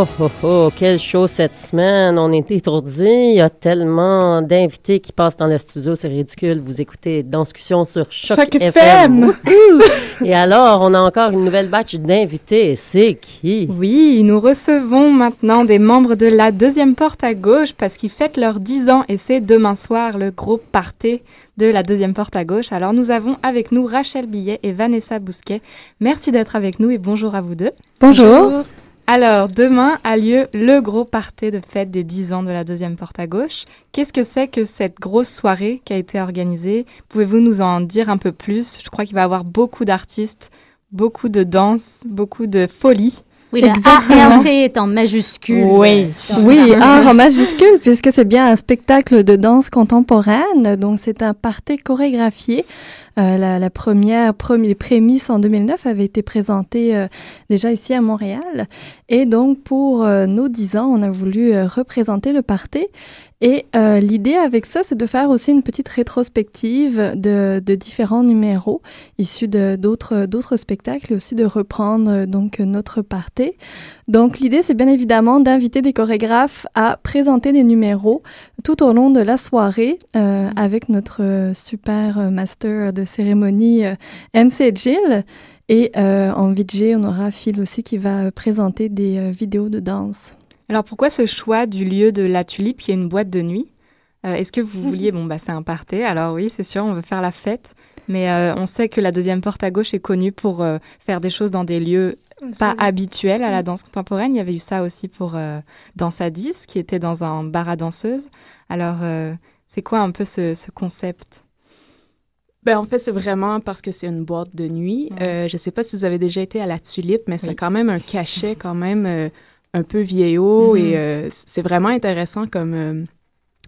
[SPEAKER 6] Oh,
[SPEAKER 10] oh, oh, quel show cette semaine. On est étourdis. Il y a tellement d'invités qui passent dans le studio. C'est ridicule. Vous écoutez Danscussion sur Choc,
[SPEAKER 2] Choc
[SPEAKER 10] FM.
[SPEAKER 2] FM.
[SPEAKER 10] Et alors, on a encore une nouvelle batch d'invités. C'est qui?
[SPEAKER 3] Oui, nous recevons maintenant des membres de la deuxième porte à gauche parce qu'ils fêtent leurs 10 ans et c'est demain soir le groupe party de la deuxième porte à gauche. Alors nous avons avec nous Rachel Billet et Vanessa Bousquet. Merci d'être avec nous et bonjour à vous deux.
[SPEAKER 11] Bonjour.
[SPEAKER 3] Alors demain a lieu le gros party de fête des 10 ans de la deuxième porte à gauche. Qu'est-ce que c'est que cette grosse soirée qui a été organisée? Pouvez-vous nous en dire un peu plus? Je crois qu'il va y avoir beaucoup d'artistes, beaucoup de danse, beaucoup de folie.
[SPEAKER 1] Oui, le. ART est en majuscule.
[SPEAKER 3] Oui.
[SPEAKER 11] Oui, en majuscule, puisque c'est bien un spectacle de danse contemporaine. Donc, c'est un party chorégraphié. Euh, la, la première, premi- les prémices en 2009 avaient été présentées euh, déjà ici à Montréal. Et donc, pour euh, nos 10 ans, on a voulu euh, représenter le party. Et euh, l'idée avec ça, c'est de faire aussi une petite rétrospective de, de différents numéros issus de d'autres d'autres spectacles et aussi de reprendre euh, donc notre party. Donc l'idée, c'est bien évidemment d'inviter des chorégraphes à présenter des numéros tout au long de la soirée euh, avec notre super master de cérémonie euh, MC Jill. Et euh, en VJ, on aura Phil aussi qui va présenter des euh, vidéos de danse.
[SPEAKER 3] Alors pourquoi ce choix du lieu de la tulipe qui est une boîte de nuit? Euh, Est-ce que vous <laughs> vouliez, bon bah c'est un party, alors oui c'est sûr on veut faire la fête, mais euh, on sait que la deuxième porte à gauche est connue pour euh, faire des choses dans des lieux pas habituels à la danse contemporaine. Il y avait eu ça aussi pour Danse à 10 qui était dans un bar à danseuses. Alors c'est quoi un peu ce, ce concept?
[SPEAKER 12] Ben, en fait, c'est vraiment parce que c'est une boîte de nuit. Euh, je ne sais pas si vous avez déjà été à la Tulipe, mais c'est quand même un cachet quand même euh, un peu vieillot et euh, c'est vraiment intéressant comme,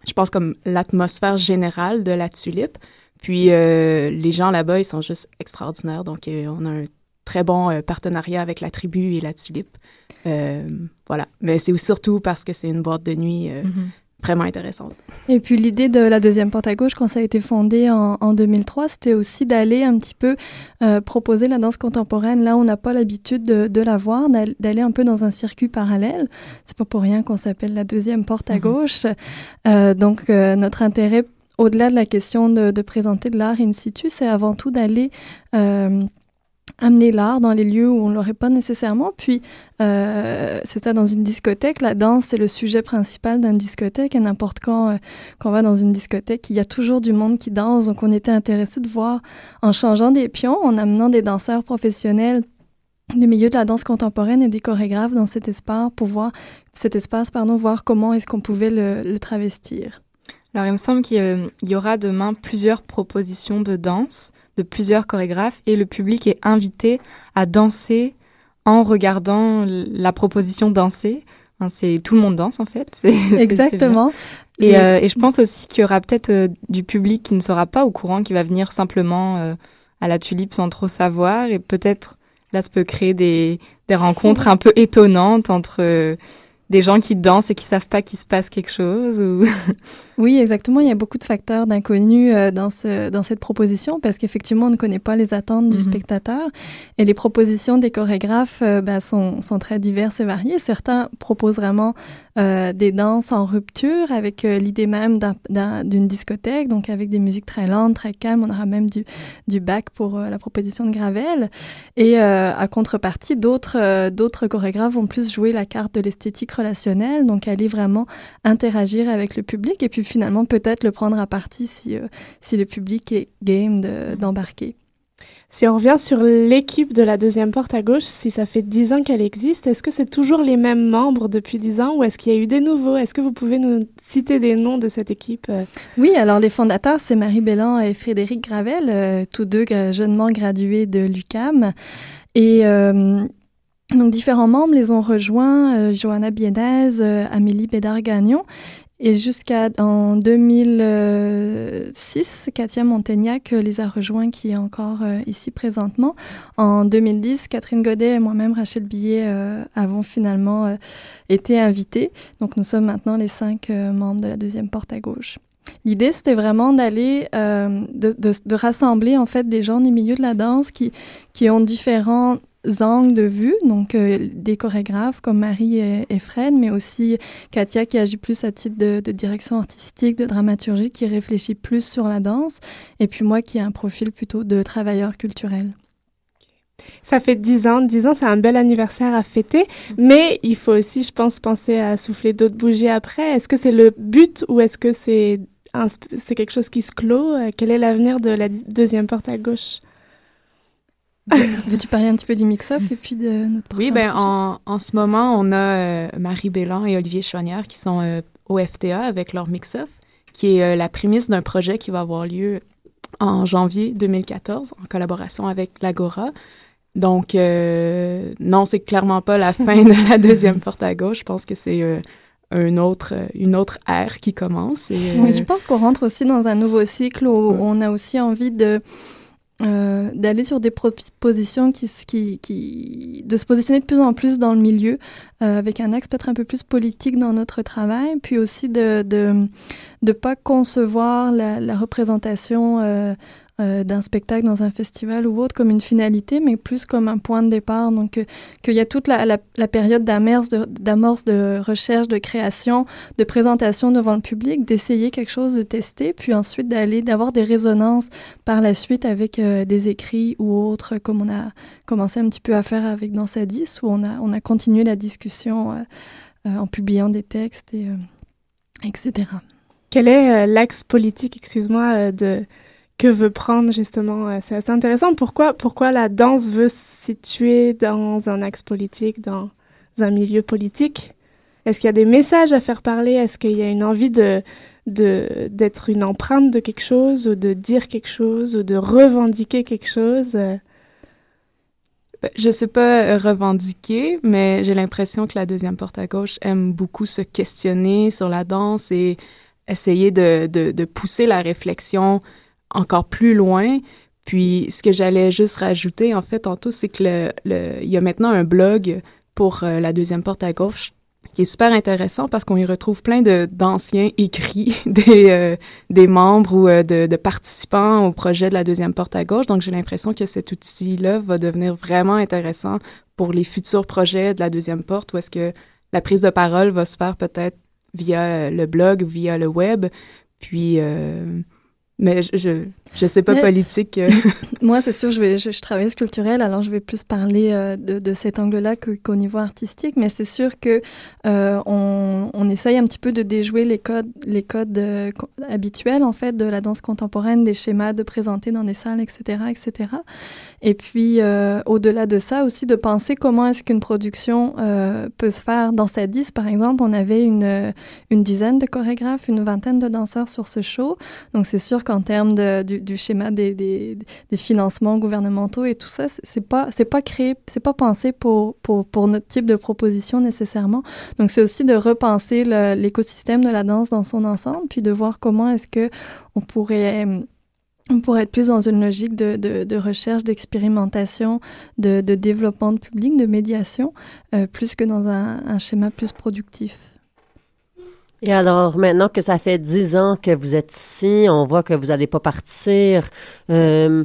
[SPEAKER 12] je pense, comme l'atmosphère générale de la Tulipe. Puis les gens là-bas, ils sont juste extraordinaires. Donc, on a un très bon partenariat avec la tribu et la Tulipe. voilà. Mais c'est surtout parce que c'est une boîte de nuit mm-hmm vraiment intéressante.
[SPEAKER 11] Et puis l'idée de la deuxième porte à gauche, quand ça a été fondé en, en 2003, c'était aussi d'aller un petit peu euh, proposer la danse contemporaine là on n'a pas l'habitude de, de, la voir, d'aller un peu dans un circuit parallèle. C'est pas pour rien qu'on s'appelle la deuxième porte à mhm. gauche. Euh, donc euh, notre intérêt, au-delà de la question de, de présenter de l'art in situ, c'est avant tout d'aller amener l'art dans les lieux où on ne l'aurait pas nécessairement. Puis, euh, c'était dans une discothèque. La danse, c'est le sujet principal d'une discothèque. Et n'importe quand euh, qu'on va dans une discothèque, il y a toujours du monde qui danse. Donc, on était intéressé de voir, en changeant des pions, en amenant des danseurs professionnels du milieu de la danse contemporaine et des chorégraphes dans cet espace pour voir, cet espace, pardon, voir comment est-ce qu'on pouvait le, le travestir.
[SPEAKER 3] Alors, il me semble qu'il y aura demain plusieurs propositions de danse de plusieurs chorégraphes et le public est invité à danser en regardant la proposition danser. c'est tout le monde danse en fait. <laughs>
[SPEAKER 11] Exactement.
[SPEAKER 3] et, euh, et, je pense aussi qu'il y aura peut-être euh, du public qui ne sera pas au courant, qui va venir simplement euh, à la tulipe sans trop savoir et peut-être là ça peut créer des, des rencontres <laughs> un peu étonnantes entre des gens qui dansent et qui savent pas qu'il se passe quelque chose ou <laughs>
[SPEAKER 11] Oui, exactement. Il y a beaucoup de facteurs d'inconnus euh, dans, ce, dans cette proposition parce qu'effectivement, on ne connaît pas les attentes du mhm. spectateur et les propositions des chorégraphes euh, ben, sont, sont, très diverses et variées. Certains proposent vraiment euh, des danses en rupture avec l'idée même d'une discothèque, donc avec des musiques très lentes, très calmes. On aura même du, bac pour la proposition de Gravel. Et à contrepartie, d'autres d'autres chorégraphes vont plus jouer la carte de l'esthétique relationnelle, donc aller vraiment interagir avec le public et puis finalement peut-être le prendre à partie si, euh, si le public est game d'embarquer.
[SPEAKER 2] Si on revient sur l'équipe de la deuxième porte à gauche, si ça fait dix ans qu'elle existe, est-ce que c'est toujours les mêmes membres depuis dix ans ou est-ce qu'il y a eu des nouveaux? Est-ce que vous pouvez nous citer des noms de cette équipe euh?
[SPEAKER 11] Oui, alors les fondateurs, c'est Marie Bellan et Frédéric Gravel, euh, tous deux jeunement gradués de l'UCAM. Et donc différents membres les ont rejoints, Johanna Bienez, Amélie Bédard-Gagnon. Et jusqu'à en 2006, Katia Montaignac les a rejoints, qui est encore euh, ici présentement. En 2010, Catherine Godet et moi-même, Rachel Billet, euh, avons finalement euh, été invités. Donc nous sommes maintenant les cinq membres de la deuxième porte à gauche. L'idée, c'était vraiment d'aller, de, de, rassembler en fait des gens du milieu de la danse qui, qui ont différents angles de vue, donc euh, des chorégraphes comme Marie et, Fred, mais aussi Katia qui agit plus à titre de, direction artistique, de dramaturgie, qui réfléchit plus sur la danse, et puis moi qui ai un profil plutôt de travailleur culturel.
[SPEAKER 2] Ça fait dix ans. Dix ans, c'est un bel anniversaire à fêter. Mais il faut aussi, je pense, penser à souffler d'autres bougies après. Est-ce que c'est le but ou est-ce que c'est c'est quelque chose qui se clôt? Quel est l'avenir de la deuxième porte à gauche?
[SPEAKER 11] Veux-tu parler un petit peu du mix-off et puis de notre
[SPEAKER 12] Oui, ben en, en, ce moment, on a euh, Marie Bélan et Olivier Chouanière qui sont euh, au FTA avec leur mix-off, qui est euh, la prémisse d'un projet qui va avoir lieu en janvier 2014 en collaboration avec l'Agora. Donc, non, c'est clairement pas la fin de la deuxième <laughs> porte à gauche. Je pense que c'est un autre, une autre ère qui commence. Et,
[SPEAKER 11] oui, je pense qu'on rentre aussi dans un nouveau cycle où on a aussi envie de euh, d'aller sur des propositions qui, qui, qui, de se positionner de plus en plus dans le milieu, euh, avec un axe peut-être un peu plus politique dans notre travail, puis aussi de de, de pas concevoir la, la représentation euh, euh, d'un spectacle dans un festival ou autre comme une finalité, mais plus comme un point de départ. Donc, euh, qu'il y a toute la, la, période d'amorce de, recherche, de création, de présentation devant le public, d'essayer quelque chose, de tester, puis ensuite d'aller, d'avoir des résonances par la suite avec euh, des écrits ou autres, comme on a commencé un petit peu à faire avec Dans sa 10, où on a, on a continué la discussion en publiant des textes, et, etc.
[SPEAKER 2] Quel est l'axe politique, excuse-moi, de que veut prendre justement. Euh, c'est assez intéressant. Pourquoi, pourquoi la danse veut se situer dans un axe politique, dans un milieu politique? Est-ce qu'il y a des messages à faire parler? Est-ce qu'il y a une envie de, d'être une empreinte de quelque chose, ou de dire quelque chose, ou de revendiquer quelque chose?
[SPEAKER 12] Ben, Je sais pas euh, revendiquer, mais j'ai l'impression que la deuxième porte à gauche aime beaucoup se questionner sur la danse et essayer de, de, de pousser la réflexion encore plus loin. Puis, ce que j'allais juste rajouter, en fait, tantôt, c'est que le, le, y a maintenant un blog pour euh, la deuxième porte à gauche qui est super intéressant parce qu'on y retrouve plein d'anciens écrits <laughs> des euh, des membres ou euh, de, de, participants au projet de la deuxième porte à gauche. Donc j'ai l'impression que cet outil-là va devenir vraiment intéressant pour les futurs projets de la deuxième porte où est-ce que la prise de parole va se faire peut-être via le blog, via le web. Puis mais je, sais pas politique. Euh. <laughs>
[SPEAKER 11] Moi, c'est sûr, je, vais, je, je, travaille culturel, alors je vais plus parler euh, de, de, cet angle-là qu'au niveau artistique, mais c'est sûr que euh, on, on, essaye un petit peu de déjouer les codes, les codes euh, habituels, en fait, de la danse contemporaine, des schémas de présenter dans des salles, etc., etc. Et puis, au-delà de ça, aussi de penser comment est-ce qu'une production peut se faire. Dans cette 10, par exemple, on avait une, une dizaine de chorégraphes, une vingtaine de danseurs sur ce show, donc c'est sûr qu'en termes de, du, du schéma des, des, financements gouvernementaux et tout ça, c'est pas c'est pas créé, c'est pas pensé pour, pour, pour notre type de proposition nécessairement. Donc c'est aussi de repenser l'écosystème de la danse dans son ensemble, puis de voir comment est-ce que on pourrait on pourrait être plus dans une logique de, de, de recherche, d'expérimentation, de, de, développement de public, de médiation, euh, plus que dans un schéma plus productif.
[SPEAKER 6] Et alors, maintenant que ça fait dix ans que vous êtes ici, on voit que vous n'allez pas partir. Euh,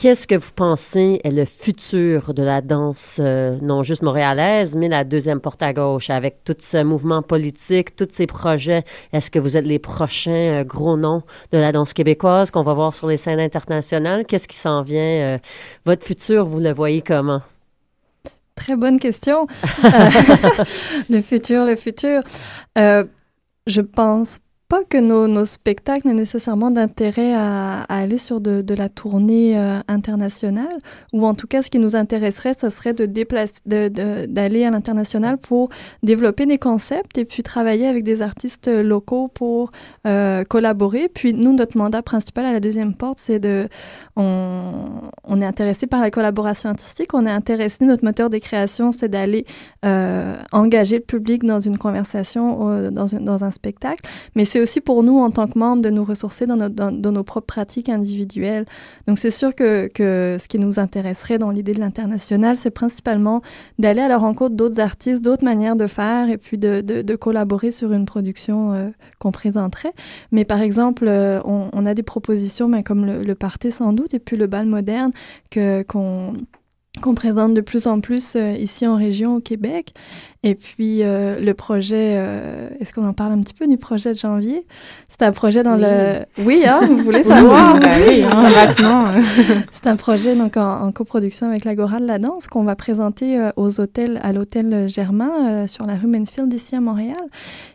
[SPEAKER 6] Qu'est-ce que vous pensez est le futur de la danse, euh, non juste montréalaise, mais la deuxième porte à gauche, avec tout ce mouvement politique, tous ces projets? Est-ce que vous êtes les prochains euh, gros noms de la danse québécoise qu'on va voir sur les scènes internationales? Qu'est-ce qui s'en vient? Euh, votre futur, vous le voyez comment?
[SPEAKER 11] Très bonne question. <laughs> <laughs> le futur, le futur. Je pense pas que nos, nos spectacles n'aient nécessairement d'intérêt à, à, aller sur de, de la tournée euh, internationale, ou en tout cas, ce qui nous intéresserait, ce serait de déplacer, d'aller à l'international pour développer des concepts et puis travailler avec des artistes locaux pour euh, collaborer. Puis nous, notre mandat principal à la deuxième porte, c'est de, on, on, est intéressé par la collaboration artistique, on est intéressé, notre moteur de création, c'est d'aller euh, engager le public dans une conversation, euh, dans, une, dans un spectacle, mais c'est aussi pour nous, en tant que membres, de nous ressourcer dans, nos propres pratiques individuelles. Donc, c'est sûr que, ce qui nous intéresserait dans l'idée de l'international, c'est principalement d'aller à la rencontre d'autres artistes, d'autres manières de faire, et puis de, collaborer sur une production euh, qu'on présenterait. Mais par exemple, euh, on, a des propositions, mais comme le, le sans doute, et puis le bal moderne, que qu'on qu'on présente de plus en plus euh, ici en région au Québec. Et puis euh, le projet, euh, est-ce qu'on en parle un petit peu du projet de janvier? C'est un projet dans oui. le... Oui, hein, vous voulez <laughs> savoir?
[SPEAKER 3] Oui, bah oui hein, <laughs> maintenant.
[SPEAKER 11] C'est un projet donc en, en, coproduction avec l'Agora de la danse qu'on va présenter aux hôtels, à l'hôtel Germain sur la rue Mansfield ici à Montréal.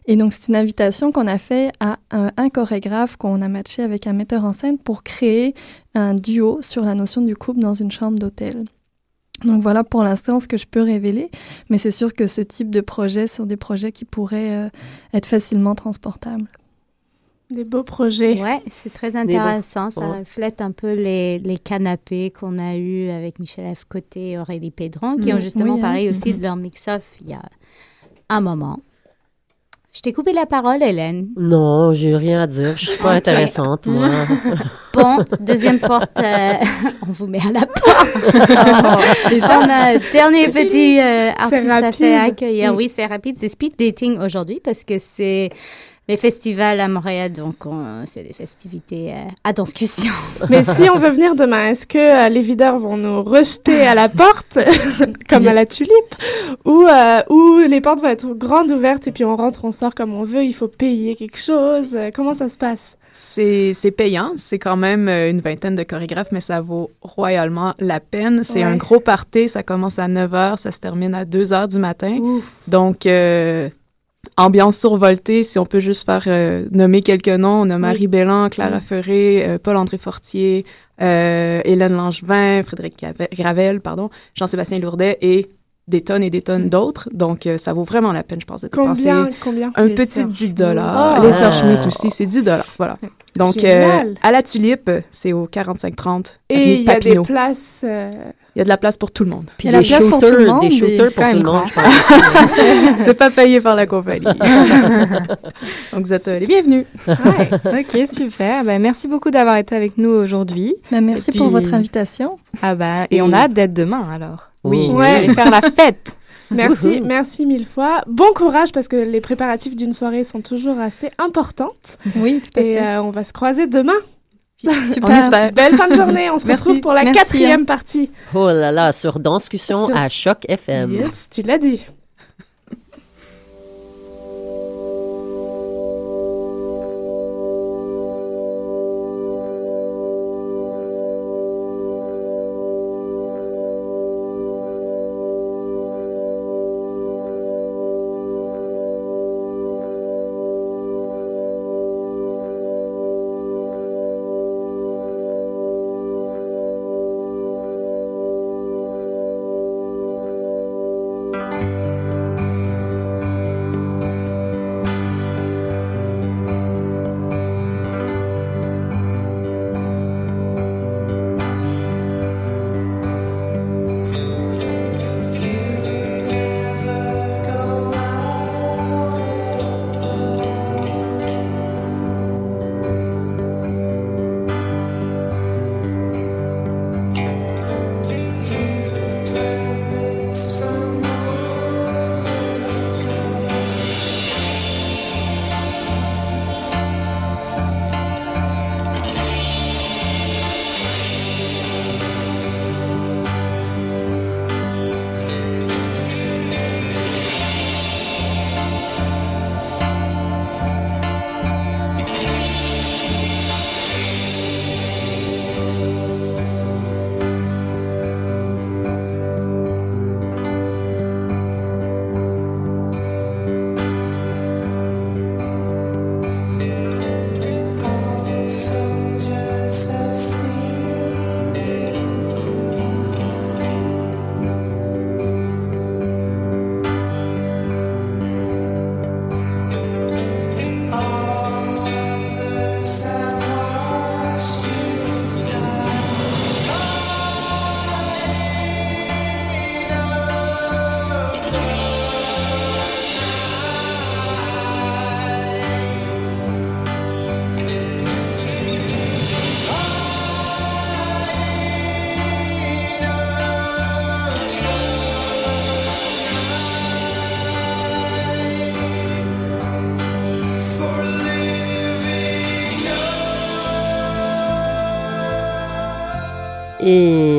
[SPEAKER 11] Et donc c'est une invitation qu'on a fait à un, un chorégraphe qu'on a matché avec un metteur en scène pour créer un duo sur la notion du couple dans une chambre d'hôtel. Donc voilà pour l'instant ce que je peux révéler, mais c'est sûr que ce type de projets sont des projets qui pourraient euh, être facilement transportables.
[SPEAKER 2] Des beaux projets.
[SPEAKER 1] Ouais, c'est très intéressant. Ça ouais. reflète un peu les, les canapés qu'on a eus avec Michel F. Côté et Aurélie Pédron, qui mmh, ont justement oui, parlé hein. aussi de leur mix-off il y a un moment. Je t'ai coupé la parole, Hélène.
[SPEAKER 6] Non, j'ai rien à dire. Je suis pas intéressante, moi. <laughs>
[SPEAKER 1] bon, deuxième porte, euh, <laughs> on vous met à la porte. oh, <laughs> déjà, on a dernier petit euh, artiste à faire accueillir. Oui, c'est rapide. C'est speed dating aujourd'hui parce que c'est les festivals à Montréal, donc c'est des festivités euh, à discussion. <laughs>
[SPEAKER 2] Mais si on veut venir demain, est-ce que euh, les videurs vont nous rejeter à la porte, <laughs> comme à la tulipe, ou, euh, ou les portes vont être grandes ouvertes et puis on rentre, on sort comme on veut, il faut payer quelque chose? Comment ça se passe?
[SPEAKER 12] C'est payant, c'est quand même une vingtaine de chorégraphes, mais ça vaut royalement la peine. C'est ouais. un gros party, ça commence à 9 h, ça se termine à 2 h du matin. Ouf. Donc, euh, ambiance survoltée, si on peut juste faire euh, nommer quelques noms. On a Marie oui. Bellan, Clara oui. Ferré, euh, Paul-André Fortier, euh, Hélène Langevin, Frédéric Gravel, pardon, Jean-Sébastien Lourdet et des tonnes et des tonnes d'autres. Donc, ça vaut vraiment la peine, je pense, de dépenser
[SPEAKER 2] Combien, combien
[SPEAKER 12] un
[SPEAKER 2] les
[SPEAKER 12] petit
[SPEAKER 2] Sœurs
[SPEAKER 12] 10
[SPEAKER 2] Schmitt?
[SPEAKER 12] dollars.
[SPEAKER 2] Oh.
[SPEAKER 12] Les Sœurs
[SPEAKER 5] Ah.
[SPEAKER 12] Schmitt aussi, c'est 10 dollars. Voilà. Donc, à la Tulipe, c'est au 4530
[SPEAKER 2] Et il y a des places.
[SPEAKER 12] Il y a de la place pour tout le monde.
[SPEAKER 6] Puis
[SPEAKER 11] Il y a
[SPEAKER 6] des
[SPEAKER 11] la place pour tout le
[SPEAKER 6] shooters,
[SPEAKER 11] monde,
[SPEAKER 6] des shooters pour tout le
[SPEAKER 3] même
[SPEAKER 6] monde, je pense. <laughs>
[SPEAKER 12] c'est pas payé par la compagnie. <laughs> <laughs> Donc, vous êtes euh, les bienvenus.
[SPEAKER 3] ok, super. Ben, merci beaucoup d'avoir été avec nous aujourd'hui.
[SPEAKER 11] Ben, merci
[SPEAKER 3] Et
[SPEAKER 11] pour votre invitation.
[SPEAKER 3] Ah bah, et on a hâte d'être demain alors.
[SPEAKER 6] Oui.
[SPEAKER 2] Ouais.
[SPEAKER 3] allez faire la fête.
[SPEAKER 2] Merci, merci mille fois. Bon courage parce que les préparatifs d'une soirée sont toujours assez importantes.
[SPEAKER 11] Oui, tout à
[SPEAKER 2] Et
[SPEAKER 11] fait.
[SPEAKER 2] euh, on va se croiser demain.
[SPEAKER 11] Super. <laughs>
[SPEAKER 12] On espère.
[SPEAKER 2] Belle fin de journée. On se <laughs>
[SPEAKER 12] Merci.
[SPEAKER 2] retrouve pour la
[SPEAKER 11] Merci,
[SPEAKER 2] quatrième partie.
[SPEAKER 6] Oh là là, sur Danscussion
[SPEAKER 2] Sur-
[SPEAKER 6] à Choc FM.
[SPEAKER 2] Yes, tu l'as dit.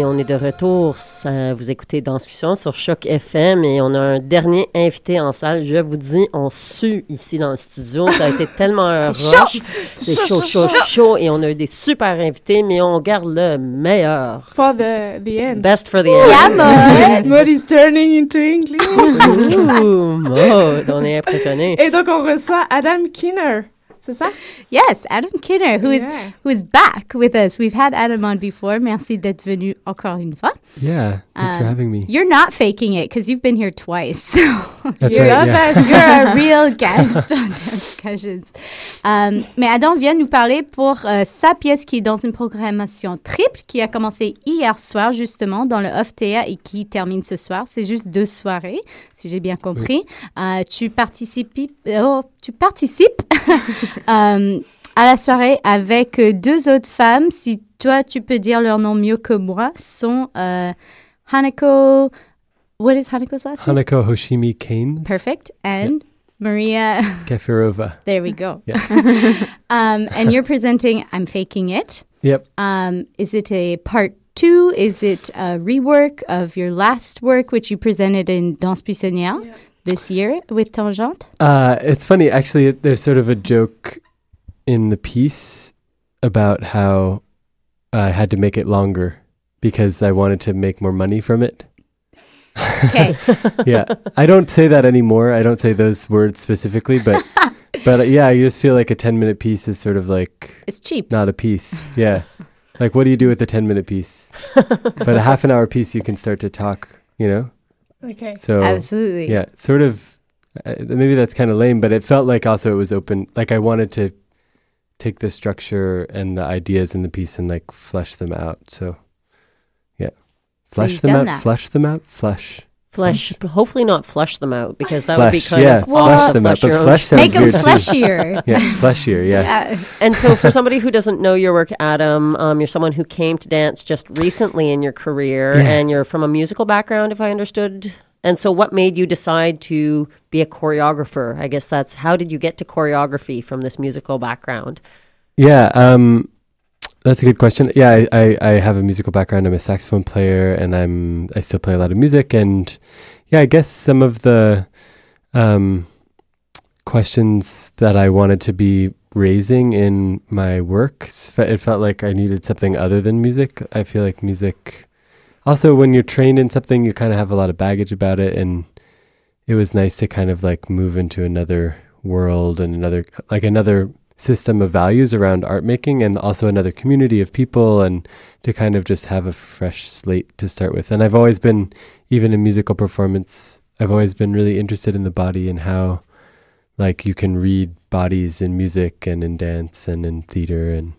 [SPEAKER 6] Et on est de retour. Ça, vous écoutez Danscussion sur Choc FM et on a un dernier invité en salle. Je vous dis, on sue ici dans le studio. Ça a été tellement <laughs> un rush. C'est chaud, chaud, chaud. Et on a eu des super invités, mais on garde le meilleur.
[SPEAKER 2] For the, the end.
[SPEAKER 6] Best for the end. <laughs>
[SPEAKER 2] Mode is turning into English.
[SPEAKER 6] Ouh, mode. On est impressionnés.
[SPEAKER 2] Et donc, on reçoit Adam Kinner. C'est ça?
[SPEAKER 1] Yes, Adam Kinner, who is
[SPEAKER 2] Yeah.
[SPEAKER 1] who is back with us. We've had Adam on before. Merci d'être venu encore une fois.
[SPEAKER 13] Yeah, thanks for
[SPEAKER 1] Um,
[SPEAKER 13] having me.
[SPEAKER 1] You're not faking it because you've been here twice. So <laughs>
[SPEAKER 13] That's
[SPEAKER 1] you're,
[SPEAKER 13] right, yeah. <laughs>
[SPEAKER 1] you're a real guest on Discussions. Um, mais Adam vient nous parler pour euh, sa pièce qui est dans une programmation triple qui a commencé hier soir justement dans le Off Théâtre et qui termine ce soir. C'est juste deux soirées, si j'ai bien compris. Euh, tu participes, oh, tu participes <laughs> euh, à la soirée avec deux autres femmes. Si toi tu peux dire leur nom mieux que moi, sont euh, Hanako. What is Hanako's last name?
[SPEAKER 13] Hanako Hoshimi Keynes.
[SPEAKER 1] Perfect. And Maria. <laughs>
[SPEAKER 13] Kefirova.
[SPEAKER 1] There we go.
[SPEAKER 13] Yeah. <laughs>
[SPEAKER 1] um, and you're presenting I'm Faking It.
[SPEAKER 13] Yep.
[SPEAKER 1] Um, is it a part two? Is it a rework of your last work, which you presented in Danse Buissonnière this year with Tangente?
[SPEAKER 13] Uh, it's funny, actually, it- there's sort of a joke in the piece about how I had to make it longer because I wanted to make more money from it.
[SPEAKER 1] Okay. <laughs>
[SPEAKER 13] yeah, I don't say that anymore. I don't say those words specifically, but <laughs> but uh, yeah, I just feel like a 10 minute piece is sort of like
[SPEAKER 1] It's cheap.
[SPEAKER 13] not a piece. Yeah. Like what do you do with a 10 minute piece? <laughs> but a half an hour piece you can start to talk, you know?
[SPEAKER 2] Okay.
[SPEAKER 13] So
[SPEAKER 1] Absolutely.
[SPEAKER 13] yeah, sort of. Uh, maybe that's kind of lame, but it felt like also it was open. Like I wanted to take the structure and the ideas in the piece and like flesh them out. So yeah, flesh
[SPEAKER 6] you've
[SPEAKER 13] them out.
[SPEAKER 6] that.
[SPEAKER 13] Flesh them out. Flesh.
[SPEAKER 6] Flesh, hopefully not flush them out because that would be
[SPEAKER 13] Flesh,
[SPEAKER 6] kind
[SPEAKER 13] yeah,
[SPEAKER 6] of
[SPEAKER 13] flesh
[SPEAKER 6] odd to
[SPEAKER 13] them out,
[SPEAKER 6] flush
[SPEAKER 13] but
[SPEAKER 6] your own-
[SPEAKER 13] flesh sounds Make 'em weird too. fleshier. <laughs> Yeah, fleshier, yeah.
[SPEAKER 6] And so, for somebody who doesn't know your work, Adam, um, you're someone who came to dance just recently in your career,
[SPEAKER 13] Yeah.
[SPEAKER 6] and you're from a musical background, if I understood. And so, what made you decide to be a choreographer? I guess that's how did you get to choreography from this musical background?
[SPEAKER 13] Yeah, um, that's a good question. Yeah, I, I, I have a musical background. I'm a saxophone player, and I'm I still play a lot of music. And yeah, I guess some of the um, questions that I wanted to be raising in my work, it felt like I needed something other than music. I feel like music. Also, when you're trained in something, you kind of have a lot of baggage about it, and it was nice to kind of like move into another world and another like another system of values around art making and also another community of people and to kind of just have a fresh slate to start with. And i've always been even in musical performance i've always been really interested in the body and how like you can read bodies in music and in dance and in theater and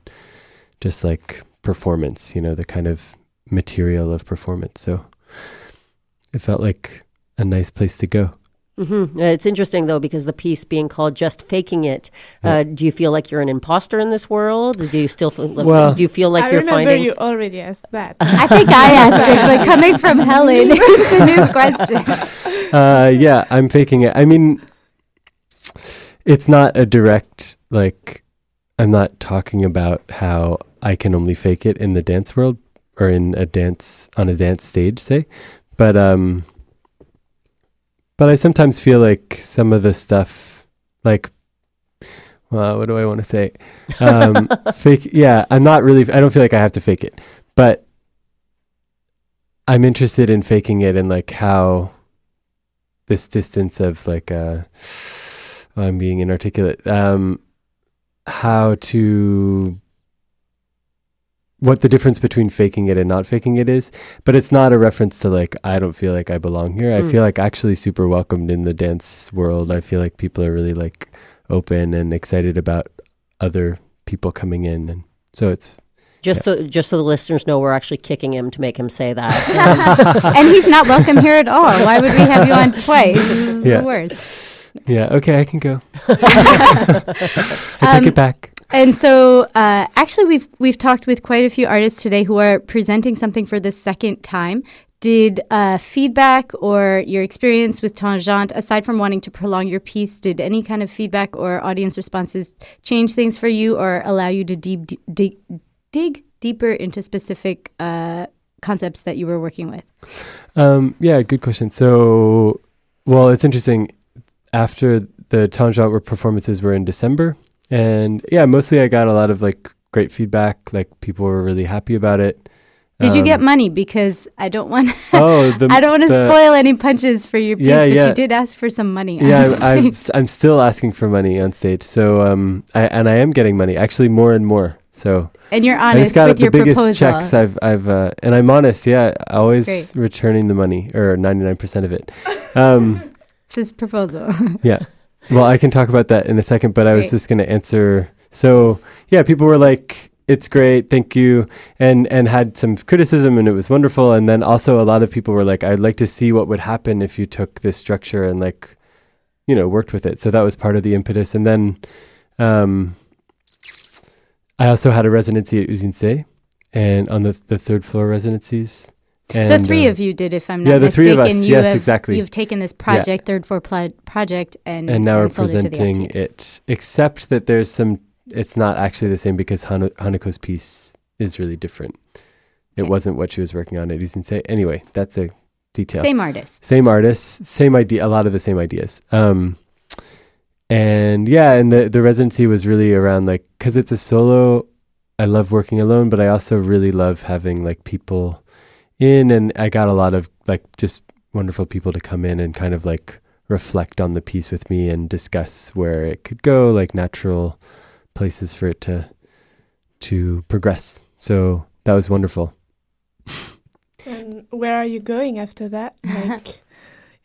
[SPEAKER 13] just like performance you know the kind of material of performance. So it felt like a nice place to go
[SPEAKER 6] hmm It's interesting though because the piece being called "Just Faking It." Uh, do you feel like you're an imposter in this world? Do you still feel?
[SPEAKER 13] Well-
[SPEAKER 6] do you feel like
[SPEAKER 2] I
[SPEAKER 6] you're
[SPEAKER 2] remember
[SPEAKER 6] finding?
[SPEAKER 2] you already asked that. <laughs>
[SPEAKER 1] I think I asked it, but coming from <laughs> Helen, it's a new question. <laughs>
[SPEAKER 13] uh, yeah, I'm faking it. I mean, it's not a direct like. I'm not talking about how I can only fake it in the dance world or in a dance on a dance stage, say, but um. But I sometimes feel like some of the stuff, like, well, what do I want to say? Um, <laughs> fake. Yeah, I'm not really. I don't feel like I have to fake it, but I'm interested in faking it and like how this distance of like uh I'm being inarticulate um how to what the difference between faking it and not faking it is but it's not a reference to like I don't feel like I belong here I
[SPEAKER 6] Mm.
[SPEAKER 13] feel like actually super welcomed in the dance world I feel like people are really like open and excited about other people coming in and so it's
[SPEAKER 6] Just so, just so the listeners know, we're actually kicking him to make him say that. <laughs>
[SPEAKER 1] and he's not welcome here at all. Why would we have you on twice?
[SPEAKER 13] Yeah.
[SPEAKER 1] the worst.
[SPEAKER 13] yeah okay I can go <laughs> <laughs> I take
[SPEAKER 1] Um,
[SPEAKER 13] it back
[SPEAKER 1] And so, uh, actually, we've we've talked with quite a few artists today who are presenting something for the second time. Did uh, feedback or your experience with Tangente, aside from wanting to prolong your piece, did any kind of feedback or audience responses change things for you or allow you to deep, dig, dig deeper into specific uh, concepts that you were working with?
[SPEAKER 13] Um, yeah, good question. So, well, it's interesting. After the Tangent performances were in December, and yeah, mostly I got a lot of like great feedback. Like people were really happy about it.
[SPEAKER 1] Did you get
[SPEAKER 13] Um,
[SPEAKER 1] money? Because I don't want. <laughs>
[SPEAKER 13] Oh, the-
[SPEAKER 1] I don't want to spoil any punches for your piece,
[SPEAKER 13] Yeah,
[SPEAKER 1] but
[SPEAKER 13] yeah.
[SPEAKER 1] you did ask for some money.
[SPEAKER 13] Yeah, I'm, I'm. I'm still asking for money on stage. So, um, I, and I am getting money actually more and more. So,
[SPEAKER 1] And you're
[SPEAKER 13] I just
[SPEAKER 1] honest
[SPEAKER 13] got
[SPEAKER 1] with
[SPEAKER 13] the
[SPEAKER 1] your
[SPEAKER 13] biggest
[SPEAKER 1] proposal.
[SPEAKER 13] checks I've, I've, uh, and I'm honest. Yeah, always returning the money or 99% of it. Um, <laughs>
[SPEAKER 1] It's his proposal.
[SPEAKER 13] yeah. <laughs> Well, I can talk about that in a second, but I was
[SPEAKER 1] Great.
[SPEAKER 13] just going to answer. So, yeah, people were like, "It's great, thank you," and and had some criticism, and it was wonderful. And then also a lot of people were like, "I'd like to see what would happen if you took this structure and like, you know, worked with it." So that was part of the impetus. And then, um, I also had a residency at Uzinse, and on the the third floor residencies. And,
[SPEAKER 1] the three
[SPEAKER 13] uh,
[SPEAKER 1] of you did, if I'm not
[SPEAKER 13] yeah, the
[SPEAKER 1] mistaken.
[SPEAKER 13] three of us.
[SPEAKER 1] You
[SPEAKER 13] yes,
[SPEAKER 1] have,
[SPEAKER 13] exactly.
[SPEAKER 1] You've taken this
[SPEAKER 13] Yeah.
[SPEAKER 1] project, third floor pl- project, and
[SPEAKER 13] and now we're
[SPEAKER 1] and sold it
[SPEAKER 13] presenting it, except that there's some. It's not actually the same because Hana- Hanako's piece is really different. It
[SPEAKER 1] Okay.
[SPEAKER 13] wasn't what she was working on at Uzinse. Anyway, that's a detail.
[SPEAKER 1] Same artist.
[SPEAKER 13] Same artist. same idea, a lot of the same ideas. Um, and yeah, and the the residency was really around like because it's a solo. I love working alone, but I also really love having like people in, and I got a lot of like just wonderful people to come in and kind of like reflect on the piece with me and discuss where it could go, like natural places for it to to progress. So that was wonderful. <laughs>
[SPEAKER 2] And where are you going after that? <laughs> Like,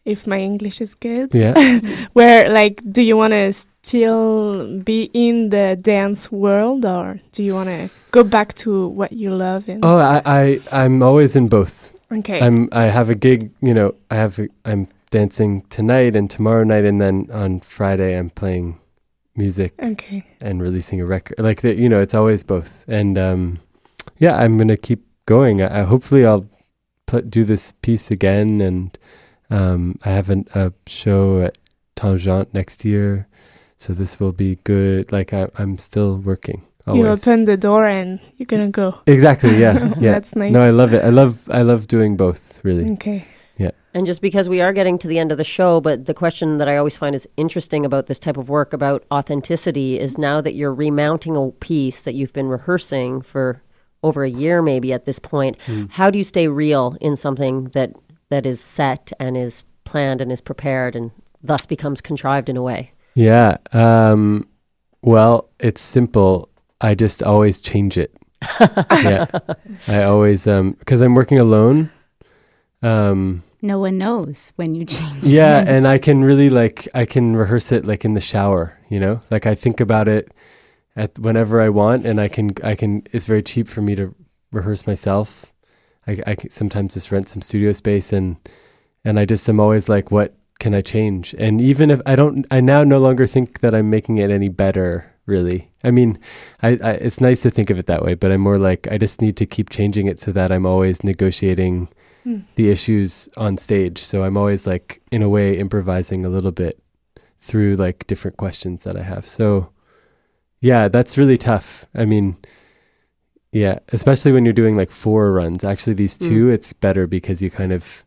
[SPEAKER 2] if my English is good.
[SPEAKER 13] Yeah. <laughs>
[SPEAKER 2] Where, like, do you want to still be in the dance world or do you want to go back to what you love?
[SPEAKER 13] Oh, I, I I'm always in both.
[SPEAKER 2] Okay.
[SPEAKER 13] I'm I have a gig. You know, I have a, I'm dancing tonight and tomorrow night, and then on Friday I'm playing music
[SPEAKER 2] Okay.
[SPEAKER 13] and releasing a record. Like that, you know, it's always both. And um, yeah, I'm gonna keep going. I, I hopefully I'll pl- do this piece again, and um, I have an, a show at Tangent next year, so this will be good. Like I, I'm still working.
[SPEAKER 2] You open the door and you're going to go.
[SPEAKER 13] Exactly. Yeah. <laughs> Yeah.
[SPEAKER 2] That's nice.
[SPEAKER 13] No, I love it. I love I love doing both. Really.
[SPEAKER 2] Okay.
[SPEAKER 13] Yeah.
[SPEAKER 6] And just because we are getting to the end of the show, but the question that I always find is interesting about this type of work about authenticity is now that you're remounting a piece that you've been rehearsing for over a year maybe at this point,
[SPEAKER 13] Mm.
[SPEAKER 6] how do you stay real in something that that is set and is planned and is prepared and thus becomes contrived in a way?
[SPEAKER 13] Yeah. Um, well, it's simple. I just always change it. <laughs> yeah. I always um because I'm working alone. Um
[SPEAKER 1] No one knows when you change.
[SPEAKER 13] yeah, <laughs> and I can really like I can rehearse it like in the shower, you know? Like I think about it at whenever I want and I can I can it's very cheap for me to rehearse myself. I I sometimes just rent some studio space and and I just am always like what can I change? And even if I don't I now no longer think that I'm making it any better really. I mean, I, I it's nice to think of it that way, but I'm more like I just need to keep changing it so that I'm always negotiating
[SPEAKER 2] Hmm.
[SPEAKER 13] the issues on stage. So I'm always like in a way improvising a little bit through like different questions that I have. So yeah, that's really tough. I mean, yeah, especially when you're doing like four runs. Actually, these two, it's better because you kind of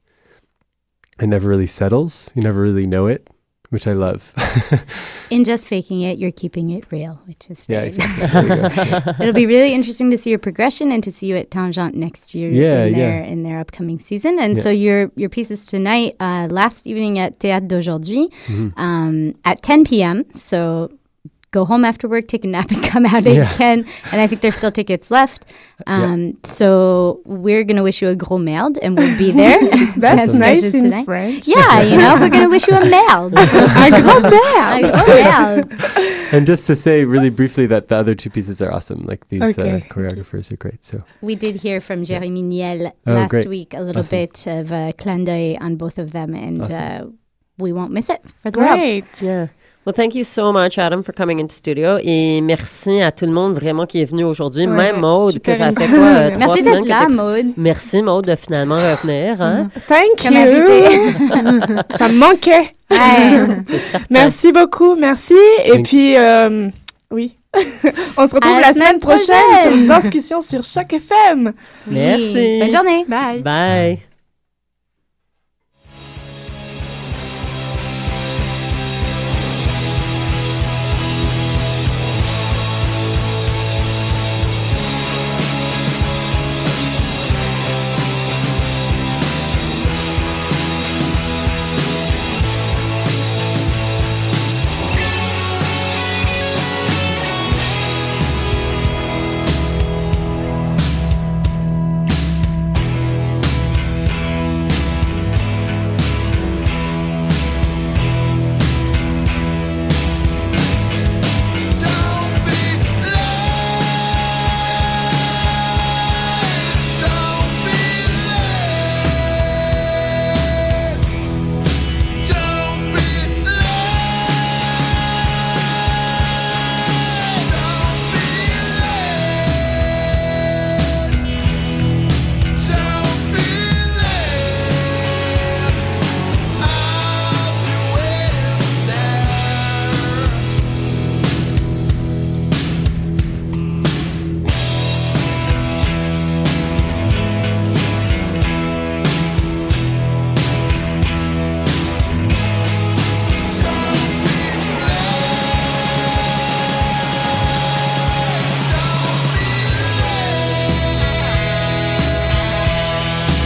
[SPEAKER 13] it never really settles. You never really know it, which I love. <laughs>
[SPEAKER 1] In just faking it, you're keeping it real, which is
[SPEAKER 13] Yeah, exactly. <laughs>
[SPEAKER 1] It'll be really interesting to see your progression and to see you at Tangent next year
[SPEAKER 13] Yeah,
[SPEAKER 1] in their
[SPEAKER 13] yeah.
[SPEAKER 1] in their upcoming season. And
[SPEAKER 13] Yeah.
[SPEAKER 1] so your your pieces tonight, uh, last evening at Théâtre d'aujourd'hui,
[SPEAKER 13] Mhm.
[SPEAKER 1] um, at 10 p.m. So go home after work, take a nap, and <laughs> come out
[SPEAKER 13] Yeah.
[SPEAKER 1] again. And I think there's still tickets left. Um, So we're gonna wish you a gros merde, and we'll be there. <laughs>
[SPEAKER 2] That's
[SPEAKER 1] At
[SPEAKER 2] nice in
[SPEAKER 1] tonight.
[SPEAKER 2] French.
[SPEAKER 1] Yeah, you know, we're gonna wish you a <laughs> merde.
[SPEAKER 2] Un grand
[SPEAKER 1] A gros merde.
[SPEAKER 13] and just to say really briefly that the other two pieces are awesome. Like these
[SPEAKER 2] Okay.
[SPEAKER 13] uh, choreographers are great. So
[SPEAKER 1] We did hear from Jeremy Niel
[SPEAKER 13] Oh,
[SPEAKER 1] last
[SPEAKER 13] great.
[SPEAKER 1] week a little
[SPEAKER 13] Awesome.
[SPEAKER 1] bit of a clin d'oeil on both of them, and
[SPEAKER 13] Awesome.
[SPEAKER 1] uh, we won't miss it for the world.
[SPEAKER 2] Great.
[SPEAKER 6] Yeah. Well, thank you so much, Adam, for coming into studio. Et merci à tout le monde vraiment qui est venu aujourd'hui.
[SPEAKER 2] Ouais,
[SPEAKER 6] Même Maude, que ça fait <laughs> quoi, euh, trois
[SPEAKER 1] Merci
[SPEAKER 6] semaines que
[SPEAKER 1] là, Maude.
[SPEAKER 6] Merci, Maude, de finalement revenir. Hein?
[SPEAKER 2] Thank
[SPEAKER 1] Comme
[SPEAKER 2] you. <laughs> Ça me manquait.
[SPEAKER 1] Ouais.
[SPEAKER 2] Merci beaucoup, merci. Et
[SPEAKER 13] Thank-
[SPEAKER 2] puis, euh, oui, <laughs> on se retrouve
[SPEAKER 1] À
[SPEAKER 2] la,
[SPEAKER 1] la
[SPEAKER 2] semaine
[SPEAKER 1] semaine
[SPEAKER 2] prochaine
[SPEAKER 1] prochaine.
[SPEAKER 2] Sur une discussion sur Choc FM.
[SPEAKER 6] Merci.
[SPEAKER 1] Bonne journée.
[SPEAKER 11] Bye.
[SPEAKER 6] Bye.